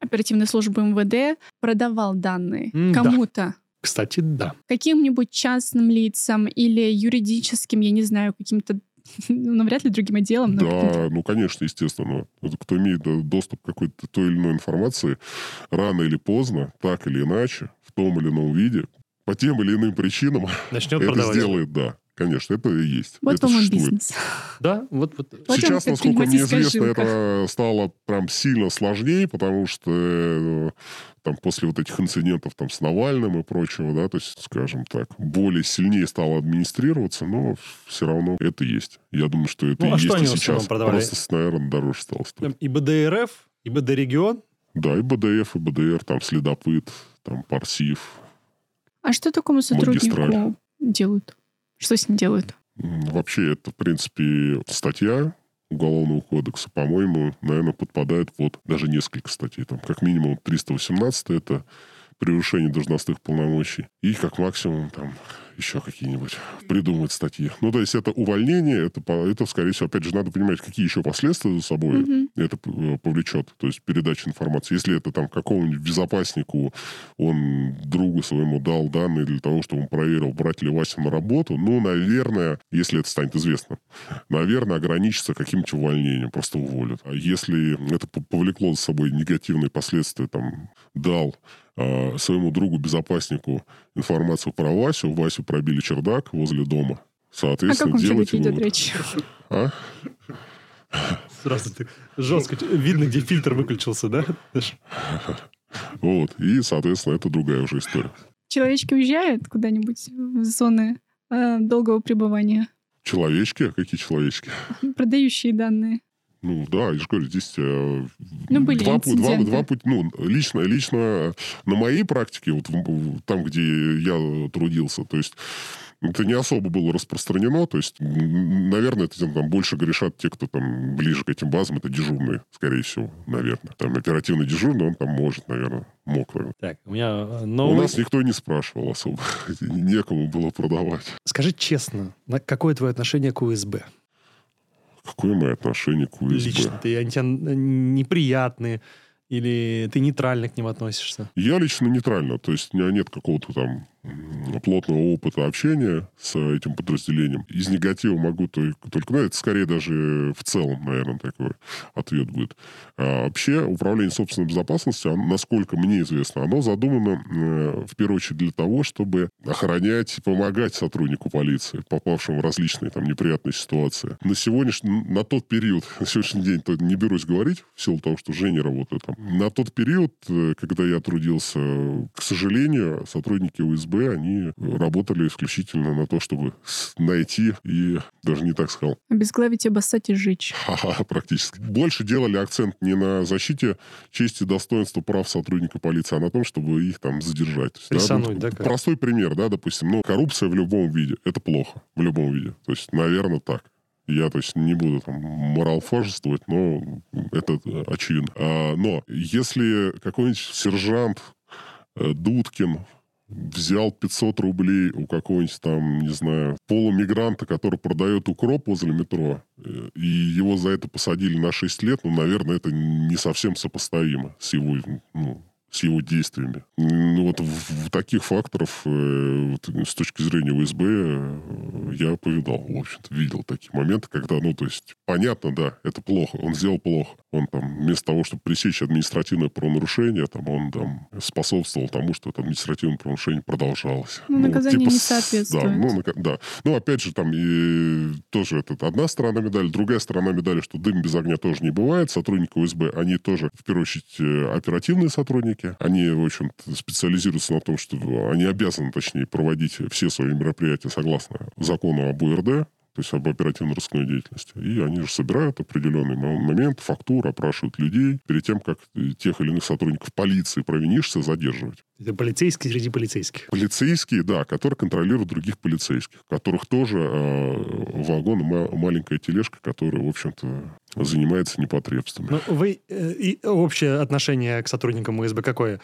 оперативной службы МВД продавал данные да. кому-то, Кстати, да. каким-нибудь частным лицам или юридическим, я не знаю, каким-то, ну, навряд ли другим отделом, Да, ну, конечно, естественно. Кто имеет э, доступ к какой-то той или иной информации, рано или поздно, так или иначе, в том или ином виде, по тем или иным причинам, Начнет это продавать. сделает, да. Конечно, это и есть. Вот это вам и существует. бизнес. Да, вот, вот. Вот Сейчас, вам насколько мне известно, жилка. это стало прям сильно сложнее, потому что э, там после вот этих инцидентов там с Навальным и прочего, да, то есть, скажем так, более сильнее стало администрироваться, но все равно это есть. Я думаю, что это Ну, и а есть что и они в основном сейчас. продавали? Просто, наверное, дороже стало стоить. И БДРФ, и БД-регион. Да, и БДФ, и БДР, там следопыт, там парсив. А что такому сотруднику Магистраль. делают? Что с ним делают? Вообще, это, в принципе, статья Уголовного кодекса, по-моему, наверное, подпадает под даже несколько статей. Там, как минимум, 318 это превышение должностных полномочий. И как максимум там еще какие-нибудь придумать статьи. Ну, то есть это увольнение, это, по- это, скорее всего, опять же, надо понимать, какие еще последствия за собой Мгм. это э, повлечет, то есть передача информации. Если это там какому-нибудь безопаснику, он другу своему дал данные для того, чтобы он проверил, брать ли Вася на работу, ну, наверное, если это станет известно, наверное, ограничится каким-то увольнением, просто уволят. А если это повлекло за собой негативные последствия, там, дал а, своему другу-безопаснику информацию про Васю, Васю пробили чердак возле дома, соответственно, каком делайте человеке идет вывод. речь? А? Сразу ты жестко. Видно, где фильтр выключился, да? Вот. И, соответственно, это другая уже история. Человечки уезжают куда-нибудь в зоны э, долгого пребывания, Человечки? Какие человечки? продающие данные. Ну да, я же говорю, здесь э, Ну, были два, два, два пути. Ну, лично, лично на моей практике, вот в- в- там, где я трудился, то есть это не особо было распространено, то есть, наверное, этим там больше грешат те, кто там ближе к этим базам, это дежурные, скорее всего, наверное. Там оперативный дежурный, он там может, наверное, мог. наверное. Так, у меня э, У новый... нас никто не спрашивал особо, некому было продавать. Скажи честно, на- какое твое отношение к УСБ? Какое мое отношение к УСБ? Лично. Ты, они тебе неприятные? Или ты нейтрально к ним относишься? Я лично нейтрально, то есть у меня нет какого-то там плотного опыта общения с этим подразделением. Из негатива могу то- только, ну, это скорее даже в целом, наверное, такой ответ будет. А вообще управление собственной безопасностью, насколько мне известно, оно задумано э, в первую очередь для того, чтобы охранять, помогать сотруднику полиции, попавшему в различные там неприятные ситуации. На сегодняшний, на тот период, на сегодняшний день, то не берусь говорить, в силу того, что Женя работает там. На тот период, э, когда я трудился, к сожалению, сотрудники УСБ, они работали исключительно на то, чтобы найти и, даже не так сказал, Обезглавить, обоссать и сжечь. Ха-ха, практически. Больше делали акцент не на защите чести, достоинства, прав сотрудника полиции, а на том, чтобы их там задержать. То есть, Прессануть, ну, да, как? Простой пример, да, допустим, ну, коррупция в любом виде. Это плохо. В любом виде. То есть, наверное, так. Я, то есть, не буду там моралфажествовать, но это очевидно. А, но если какой-нибудь сержант э, Дудкин взял 500 рублей у какого-нибудь там, не знаю, полумигранта, который продает укроп возле метро, э, и его за это посадили на 6 лет, ну, наверное, это не совсем сопоставимо с его ну, с его действиями. Ну, вот в, в таких факторов э, вот, с точки зрения УСБ э, я повидал, в общем-то, видел такие моменты, когда, ну, то есть, понятно, да, это плохо, он сделал плохо. Он там, вместо того, чтобы пресечь административное правонарушение, там, он там способствовал тому, что это административное правонарушение продолжалось. Ну, наказание типа, не соответствует. Да, ну, да. Ну, опять же, там и тоже это одна сторона медали, другая сторона медали, что дым без огня тоже не бывает. Сотрудники УСБ, они тоже, в первую очередь, э, оперативные сотрудники, сотрудники. Они, в общем-то, специализируются на том, что они обязаны, точнее, проводить все свои мероприятия согласно закону об УРД, то есть об оперативно-розыскной деятельности. И они же собирают определенный момент, фактур, опрашивают людей перед тем, как тех или иных сотрудников полиции провинишься задерживать. Это полицейские среди полицейских. Полицейские, да, которые контролируют других полицейских, которых тоже э, вагон, маленькая тележка, которая, в общем-то, занимается непотребством. Ну, вы э, и общее отношение к сотрудникам УСБ какое?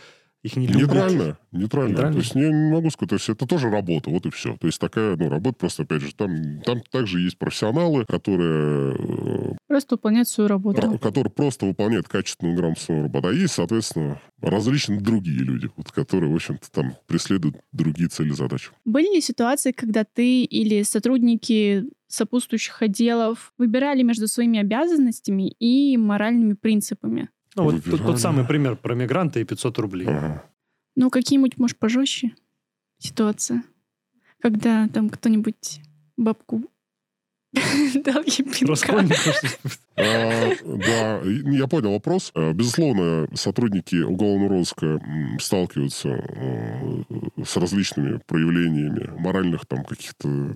Их не любят. Нейтрально, нейтрально. нейтрально. То есть я не могу сказать, то есть это тоже работа, вот и все. То есть такая, ну, работа просто, опять же, там, там также есть профессионалы, которые... Э, просто выполняют свою работу. Которые просто выполняют качественную грамотную свою работу. А есть, соответственно, различные другие люди, вот, которые, в общем-то, там преследуют другие цели задачи. Были ли ситуации, когда ты или сотрудники сопутствующих отделов выбирали между своими обязанностями и моральными принципами? Ну, вот тот, тот самый пример про мигранта и 500 рублей. Ага. Ну, какие-нибудь, может, пожестче ситуация? Когда там кто-нибудь бабку дал ей пинка. А, да, я понял вопрос. А, безусловно, сотрудники уголовного розыска сталкиваются а, с различными проявлениями моральных там каких-то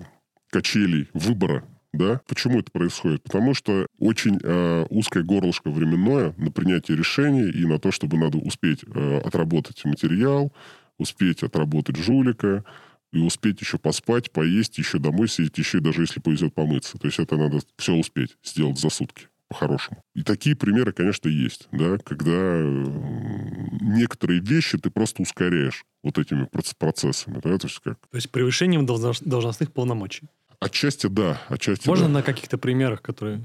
качелей выбора да? Почему это происходит? Потому что очень э, узкое горлышко временное на принятие решений и на то, чтобы надо успеть э, отработать материал, успеть отработать жулика, и успеть еще поспать, поесть, еще домой сидеть, еще даже если повезет помыться. То есть это надо все успеть сделать за сутки по-хорошему. И такие примеры, конечно, есть, да, когда некоторые вещи ты просто ускоряешь вот этими процессами, да, то есть как... То есть превышением должностных полномочий. Отчасти да, отчасти Можно да. на каких-то примерах, которые,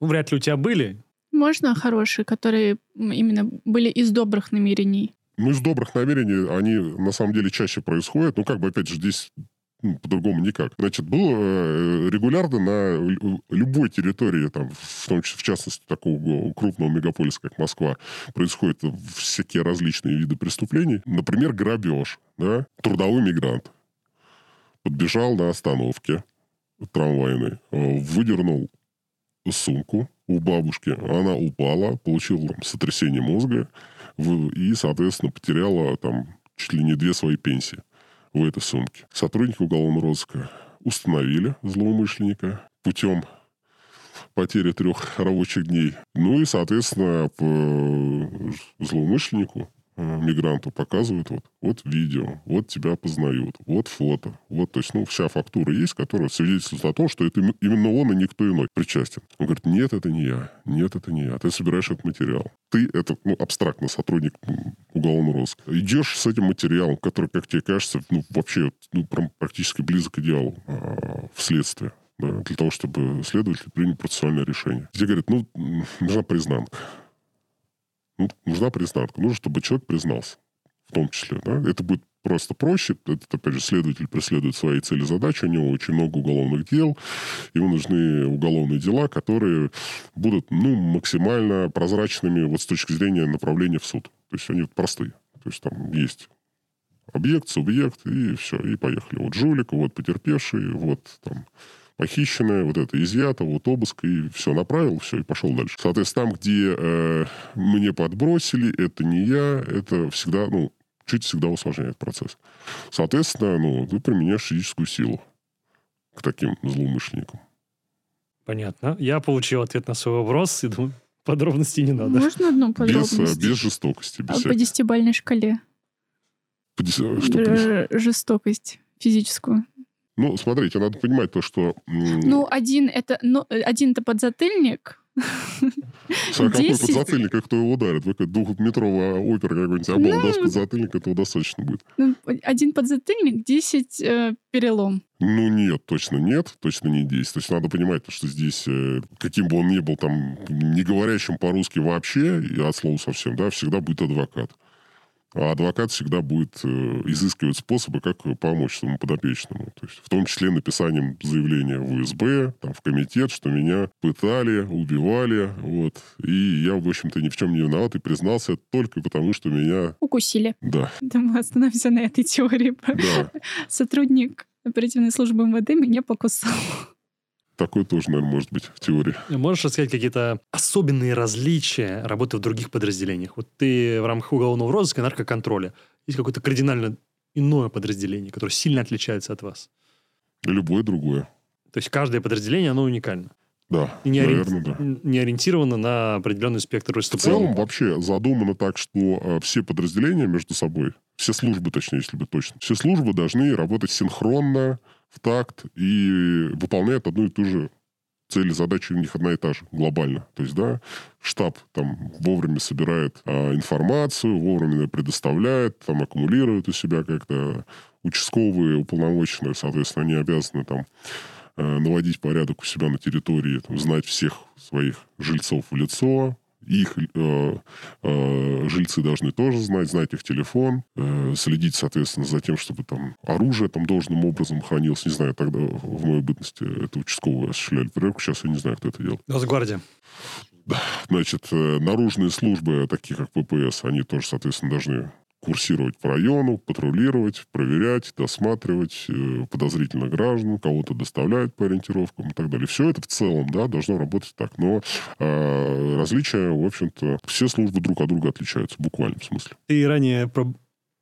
ну, вряд ли у тебя были? Можно хорошие, которые именно были из добрых намерений. Ну, из добрых намерений они на самом деле чаще происходят. Ну, как бы, опять же, здесь ну, по-другому никак. Значит, было э, регулярно на любой территории, там, в том числе, в частности, такого крупного мегаполиса, как Москва, происходят всякие различные виды преступлений. Например, грабеж. Да? Трудовой мигрант подбежал на остановке, трамвайный, э, выдернул сумку у бабушки, она упала, получила там, сотрясение мозга и, соответственно, потеряла там чуть ли не две свои пенсии в этой сумке. Сотрудники уголовного розыска установили злоумышленника путем потери трех рабочих дней. Ну и, соответственно, по злоумышленнику мигранту показывают вот, вот видео, вот тебя познают, вот фото, вот, то есть, ну, вся фактура есть, которая свидетельствует о том, что это именно он и никто иной причастен. Он говорит, нет, это не я, нет, это не я, ты собираешь этот материал. Ты, это, ну, абстрактно сотрудник уголовного розыска. Идешь с этим материалом, который, как тебе кажется, ну, вообще, ну, прям практически близок к идеалу а, в следствие да, для того, чтобы следователь принял процессуальное решение. Тебе говорят, ну, нужна признанка ну, нужна признанка. Нужно, чтобы человек признался. В том числе. Да? Это будет просто проще. Это, опять же, следователь преследует свои цели задачи. У него очень много уголовных дел. Ему нужны уголовные дела, которые будут ну, максимально прозрачными вот с точки зрения направления в суд. То есть они простые. То есть там есть объект, субъект, и все, и поехали. Вот жулик, вот потерпевший, вот там похищенное, вот это изъято, вот обыск, и все, направил, все, и пошел дальше. Соответственно, там, где э, мне подбросили, это не я, это всегда, ну, чуть всегда усложняет процесс. Соответственно, ну, ты применяешь физическую силу к таким злоумышленникам. Понятно. Я получил ответ на свой вопрос, и думаю, подробностей не надо. Можно одну подробность? Без, без жестокости. Без а по десятибальной шкале? По деся... Что Жестокость физическую. Ну, смотрите, надо понимать то, что... Ну, один это, ну, один это подзатыльник, А какой 10 подзатыльник, как кто его ударит? Вы двухметровая опера какой-нибудь, а Ну, без подзатыльника этого достаточно будет. ну, один подзатыльник, 10 э, перелом. Ну, нет, точно нет, точно не 10. То есть надо понимать, что здесь, э, каким бы он ни был там, не говорящим по-русски вообще, и от слова совсем, да, всегда будет адвокат. А адвокат всегда будет э, изыскивать способы, как помочь своему подопечному. То есть, в том числе написанием заявления в УСБ, там, в комитет, что меня пытали, убивали. Вот. И я, в общем-то, ни в чем не виноват и признался только потому, что меня... Укусили. Да, Да мы остановимся на этой теории. да. Сотрудник оперативной службы МВД меня покусал. Такое тоже, наверное, может быть в теории. Можешь рассказать какие-то особенные различия работы в других подразделениях? Вот ты в рамках уголовного розыска, наркоконтроля. Есть какое-то кардинально иное подразделение, которое сильно отличается от вас? Любое другое. То есть каждое подразделение, оно уникально. Да, И не, ори- наверное, да. не ориентировано на определенный спектр В преступлений. целом вообще задумано так, что э, все подразделения между собой, все службы, точнее, если быть точно, все службы должны работать синхронно, в такт и выполняют одну и ту же цель и задача у них одна и та же, глобально. То есть, да, штаб там вовремя собирает а, информацию, вовремя предоставляет, там аккумулирует у себя как-то. Участковые уполномоченные, соответственно, они обязаны там э, наводить порядок у себя на территории, там, знать всех своих жильцов в лицо, их э, э, жильцы должны тоже знать, знать их телефон, э, следить, соответственно, за тем, чтобы там оружие там должным образом хранилось. Не знаю, тогда в моей бытности это участковые осуществляли проверку, сейчас я не знаю, кто это делал. Росгвардия. Значит, э, наружные службы, такие как ППС, они тоже, соответственно, должны курсировать по району, патрулировать, проверять, досматривать э, подозрительно граждан, кого-то доставлять по ориентировкам и так далее. Все это в целом, да, должно работать так. Но э, различия, в общем-то, все службы друг от друга отличаются, в буквальном смысле. Ты ранее про-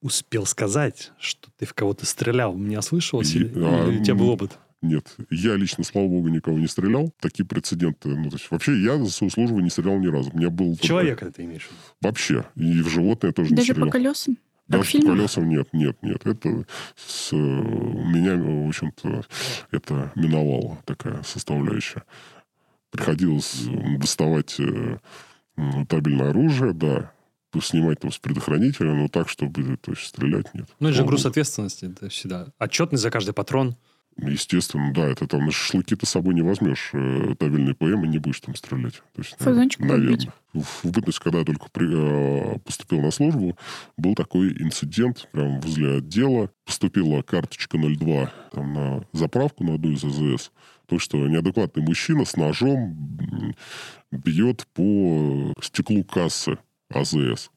успел сказать, что ты в кого-то стрелял. Меня слышалось? И- Или, а, или у тебя был м, опыт? Нет, я лично, слава богу, никого не стрелял. Такие прецеденты, ну, то есть вообще я за свою службу не стрелял ни разу. У меня был... только- Человека ты имеешь в виду? Вообще. И в животное тоже не Даже стрелял. по колесам? Даже фильмах? по колесам нет, нет, нет. Это с, э, меня, в общем-то, это миновало такая составляющая. Приходилось э, доставать э, табельное оружие, да, снимать там с предохранителя, но так, чтобы то есть, стрелять, нет. Ну, это же груз ответственности. Это всегда отчетность за каждый патрон. Естественно, да, это там шашлыки ты с собой не возьмешь э, табельный ПМ и не будешь там стрелять. То есть, Фазанчик наверное. убить. В, бытность, когда я только при- э, поступил на службу, был такой инцидент прямо возле отдела. Поступила карточка 02 там, на заправку на одну из АЗС. То, что неадекватный мужчина с ножом бьет по стеклу кассы АЗС.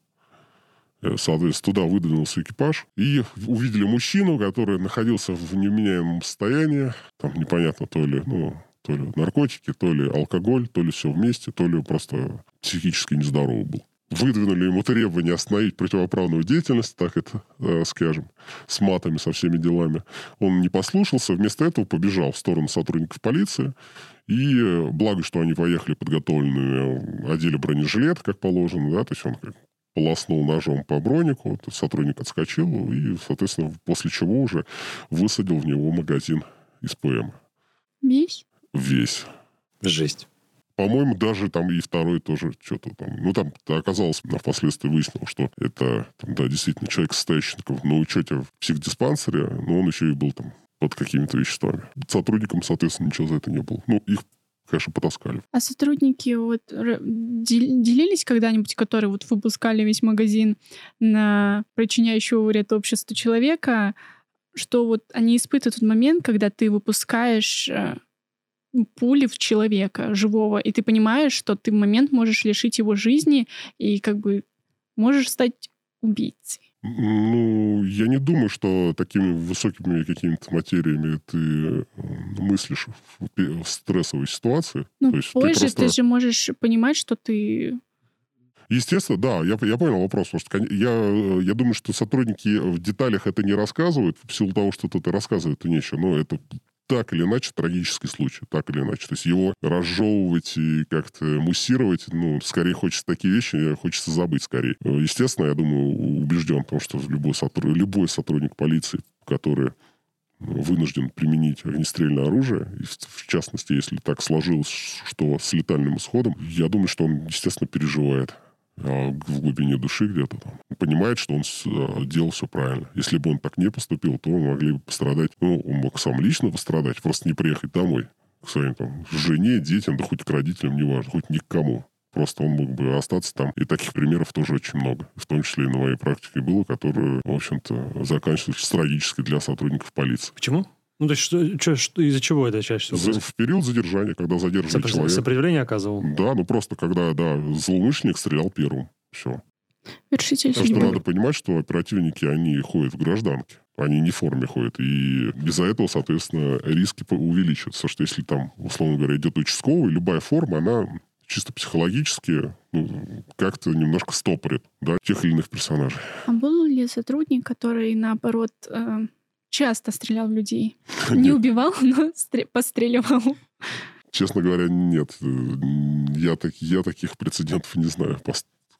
Э, Соответственно, туда выдвинулся экипаж. И увидели мужчину, который находился в невменяемом состоянии. Там непонятно, то ли, ну, то ли наркотики, то ли алкоголь, то ли все вместе, то ли просто психически нездоровый был. Выдвинули ему требование остановить противоправную деятельность, так это э, скажем, с матами, со всеми делами. Он не послушался, вместо этого побежал в сторону сотрудников полиции. И э, благо, что они поехали подготовленными, одели бронежилет, как положено, да, то есть он как полоснул ножом по бронику, тот сотрудник отскочил, и, соответственно, после чего уже высадил в него магазин из ПМ. Весь? Весь. Жесть. По-моему, даже там и второй тоже что-то там... Ну, там оказалось, впоследствии выяснилось, что это, там, да, действительно, человек, состоящий на учете в психдиспансере, но он еще и был там под какими-то веществами. Сотрудникам, соответственно, ничего за это не было. Ну, их, конечно, потаскали. А сотрудники вот делились когда-нибудь, которые вот выпускали весь магазин на причиняющего вред обществу человека, что вот они испытывают тот момент, когда ты выпускаешь э, пули в человека живого, и ты понимаешь, что ты в момент можешь лишить его жизни и как бы можешь стать убийцей. Ну, я не думаю, что такими высокими какими-то материями ты э, мыслишь в, стрессовой ситуации. Ну, То есть ты позже ты, просто- же можешь понимать, что ты... Естественно, да, я, я понял вопрос. Потому что я, э, я думаю, что сотрудники в деталях это не рассказывают, в силу того, что тут и рассказывать-то нечего. Но это так или иначе трагический случай, так или иначе. То есть его разжевывать и как-то муссировать, ну, скорее хочется такие вещи, хочется забыть скорее. Естественно, я думаю, убежден в том, что любой, сотруд- любой сотрудник полиции, который вынужден применить огнестрельное оружие, в частности, если так сложилось, что с летальным исходом, я думаю, что он, естественно, переживает в глубине души где-то там. Понимает, что он а, делал все правильно. Если бы он так не поступил, то могли бы пострадать. Ну, он мог сам лично пострадать, просто не приехать домой к своим там жене, детям, да хоть к родителям, неважно, хоть ни к кому. Просто он мог бы остаться там. И таких примеров тоже очень много. В том числе и на моей практике было, которые, в общем-то, заканчивались трагически для сотрудников полиции. Почему? Ну, то есть, что, что, что, из-за чего это чаще всего? За, в период задержания, когда задерживали Сопро- человека. Сопротивление оказывал? Да, ну просто когда, да, злоумышленник стрелял первым. Все. Вершитель Потому что надо понимать, что оперативники, они ходят в гражданке. Они не в форме ходят. И из-за этого, соответственно, риски увеличиваются. Что если там, условно говоря, идет участковый, любая форма, она чисто психологически ну, как-то немножко стопорит да, тех или иных персонажей. А был ли сотрудник, который, наоборот, э, часто стрелял в людей? Не убивал, но стре- постреливал. честно говоря, нет. Я, так, я таких прецедентов не знаю.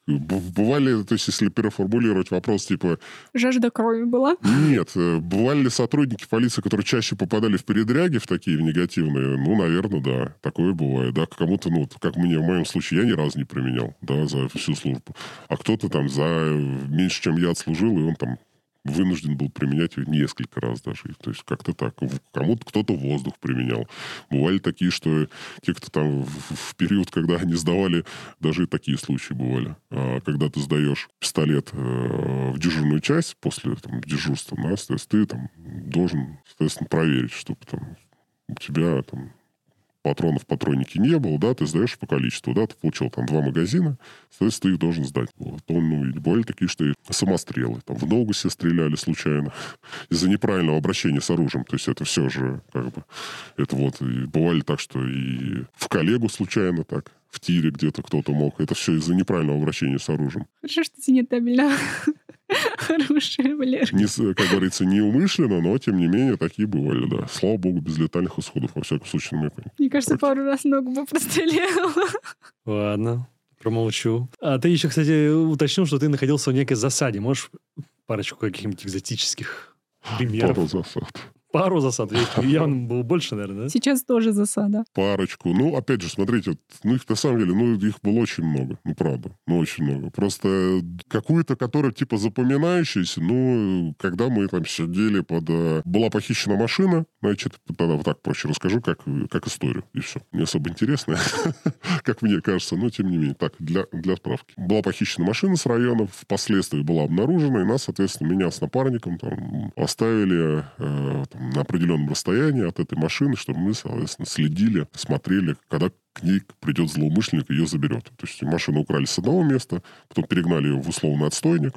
Бывали, то есть если переформулировать вопрос, типа, Жажда крови была. Нет, бывали ли сотрудники полиции, которые чаще попадали в передряги, в такие в негативные? Ну, наверное, да. Такое бывает, да. Кому-то, ну, как мне в моем случае, я ни разу не применял, да, за всю службу. А кто-то там за э, меньше, чем я отслужил, и он там вынужден был применять несколько раз даже. То есть как-то так. Кому-то кто-то воздух применял. Бывали такие, что те, кто там в, период, когда они сдавали, даже и такие случаи бывали. А, когда ты сдаешь пистолет э, в дежурную часть после там, дежурства, да, ты там должен, соответственно, проверить, чтобы там у тебя там патронов в не было, да, ты сдаешь по количеству, да, ты получил там два магазина, соответственно, ты их должен сдать. Вот. Он, ну, бывали такие, что и самострелы, там, в ногу себе стреляли случайно из-за неправильного обращения с оружием. То есть это все же, как бы, это вот, и бывали так, что и в коллегу случайно так, в тире где-то кто-то мог. Это все из-за неправильного обращения с оружием. Хорошо, что тебе нет табельного оружия, Валер. Не, как говорится, неумышленно, но, тем не менее, такие бывали, да. Слава богу, без летальных исходов, во всяком случае, на моей. Мне кажется, пару раз ногу бы прострелила. Ладно, промолчу. А ты еще, кстати, уточнил, что ты находился в некой засаде. Можешь парочку каких-нибудь экзотических примеров? Пару засад. Пару засад. Явно было больше, наверное, да? Сейчас тоже засада. парочку. Ну, опять же, смотрите, вот, ну, их на самом деле, ну, их было очень много. Ну, правда, ну, очень много. Просто какую-то, которая, типа, запоминающаяся, ну, когда мы там сидели под... э, Была похищена машина, значит, тогда вот так проще расскажу, как, как историю, и все. Не особо интересно, как мне кажется, но тем не менее. Так, для, для справки. Была похищена машина с района, впоследствии была обнаружена, и нас, соответственно, меня с напарником там оставили э, там, на определенном расстоянии от этой машины, чтобы мы, соответственно, следили, смотрели, когда к ней придет злоумышленник и ее заберет. То есть машину украли с одного места, потом перегнали ее в условный отстойник,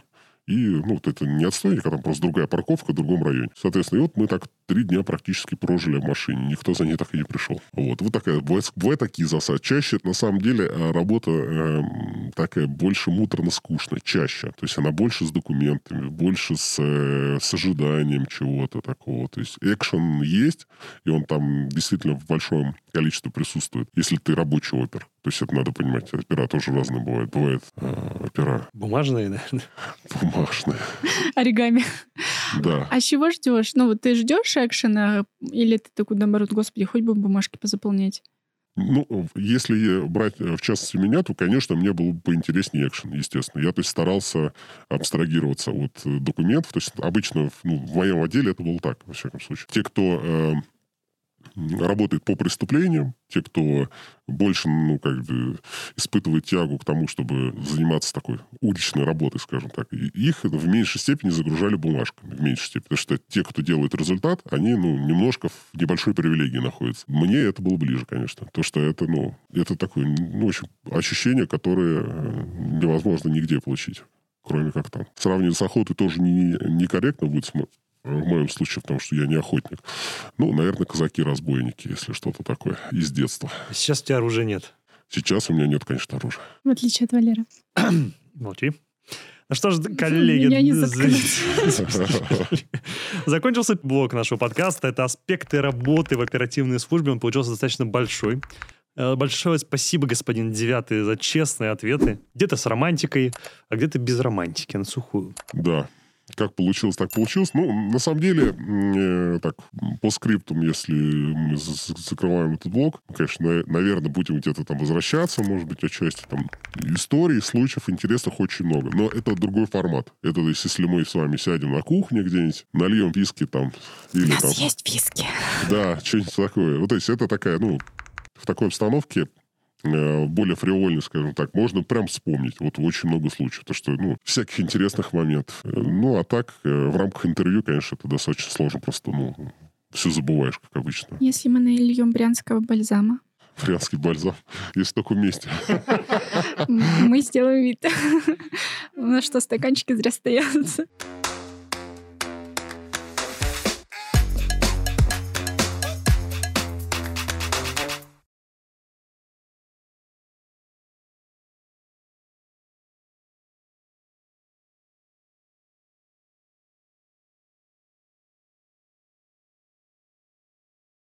и, ну, вот это не отстойник, а там просто другая парковка в другом районе. Соответственно, и вот мы так три дня практически прожили в машине. Никто за ней так и не пришел. Вот. Вот такая, бывают, бывают такие засады. Чаще, на самом деле, э, работа эм, такая больше муторно-скучная. Чаще. То есть она больше с документами, больше с, э, с ожиданием чего-то такого. То есть экшен есть, и он там действительно в большом количестве присутствует, если ты рабочий опер. То есть это надо понимать. Опера тоже разные бывают. Бывает э, опера Бумажные, наверное. Бумажные. Оригами. Да. А чего ждешь? Ну, вот ты ждешь экшена, или ты такой, наоборот, господи, хоть бы бумажки позаполнять? Ну, если брать э, в частности меня, то, конечно, мне было бы поинтереснее экшен, естественно. Я, то есть, старался абстрагироваться от э, документов. То есть, обычно ну, в моем отделе это было так, во всяком случае. Те, кто э, работает по преступлениям, те, кто больше, ну, как бы, испытывает тягу к тому, чтобы заниматься такой уличной работой, скажем так, их в меньшей степени загружали бумажками, в меньшей степени. Потому что те, кто делает результат, они, ну, немножко в небольшой привилегии находятся. Мне это было ближе, конечно. То, что это, ну, это такое, ну, очень ощущение, которое э, невозможно нигде получить кроме как там. Сравнивать с охотой тоже не, некорректно будет в моем случае, потому что я не охотник. Ну, наверное, казаки-разбойники, если что-то такое из детства. Сейчас у тебя оружия нет. Сейчас у меня нет, конечно, оружия. В отличие от Валера. Молчи. Ну что ж, коллеги... Меня не. Закончился блок нашего подкаста. Это аспекты работы в оперативной службе. Он получился достаточно большой. Э, Большое спасибо, господин Девятый, за честные ответы. Где-то с романтикой, а где-то без романтики, на сухую. Да, как получилось, так получилось. Ну, на самом деле, э, так, по скриптам, если мы закрываем этот блок, конечно, наверное, будем где-то там возвращаться, может быть, отчасти там историй, случаев интересных очень много. Но это другой формат. Это если мы с вами сядем на кухне где-нибудь, нальем виски там. Или, У нас там, есть виски. Да, что-нибудь такое. Вот, то есть это такая, ну, в такой обстановке более фривольный, скажем так, можно прям вспомнить. Вот очень много случаев. То, что, ну, всяких интересных моментов. Э, ну, а так, э, в рамках интервью, конечно, это достаточно сложно. Просто, ну, все забываешь, как обычно. Если мы нальем брянского бальзама. Брянский бальзам. Есть только вместе. Мы сделаем вид. У нас что, стаканчики зря стоят?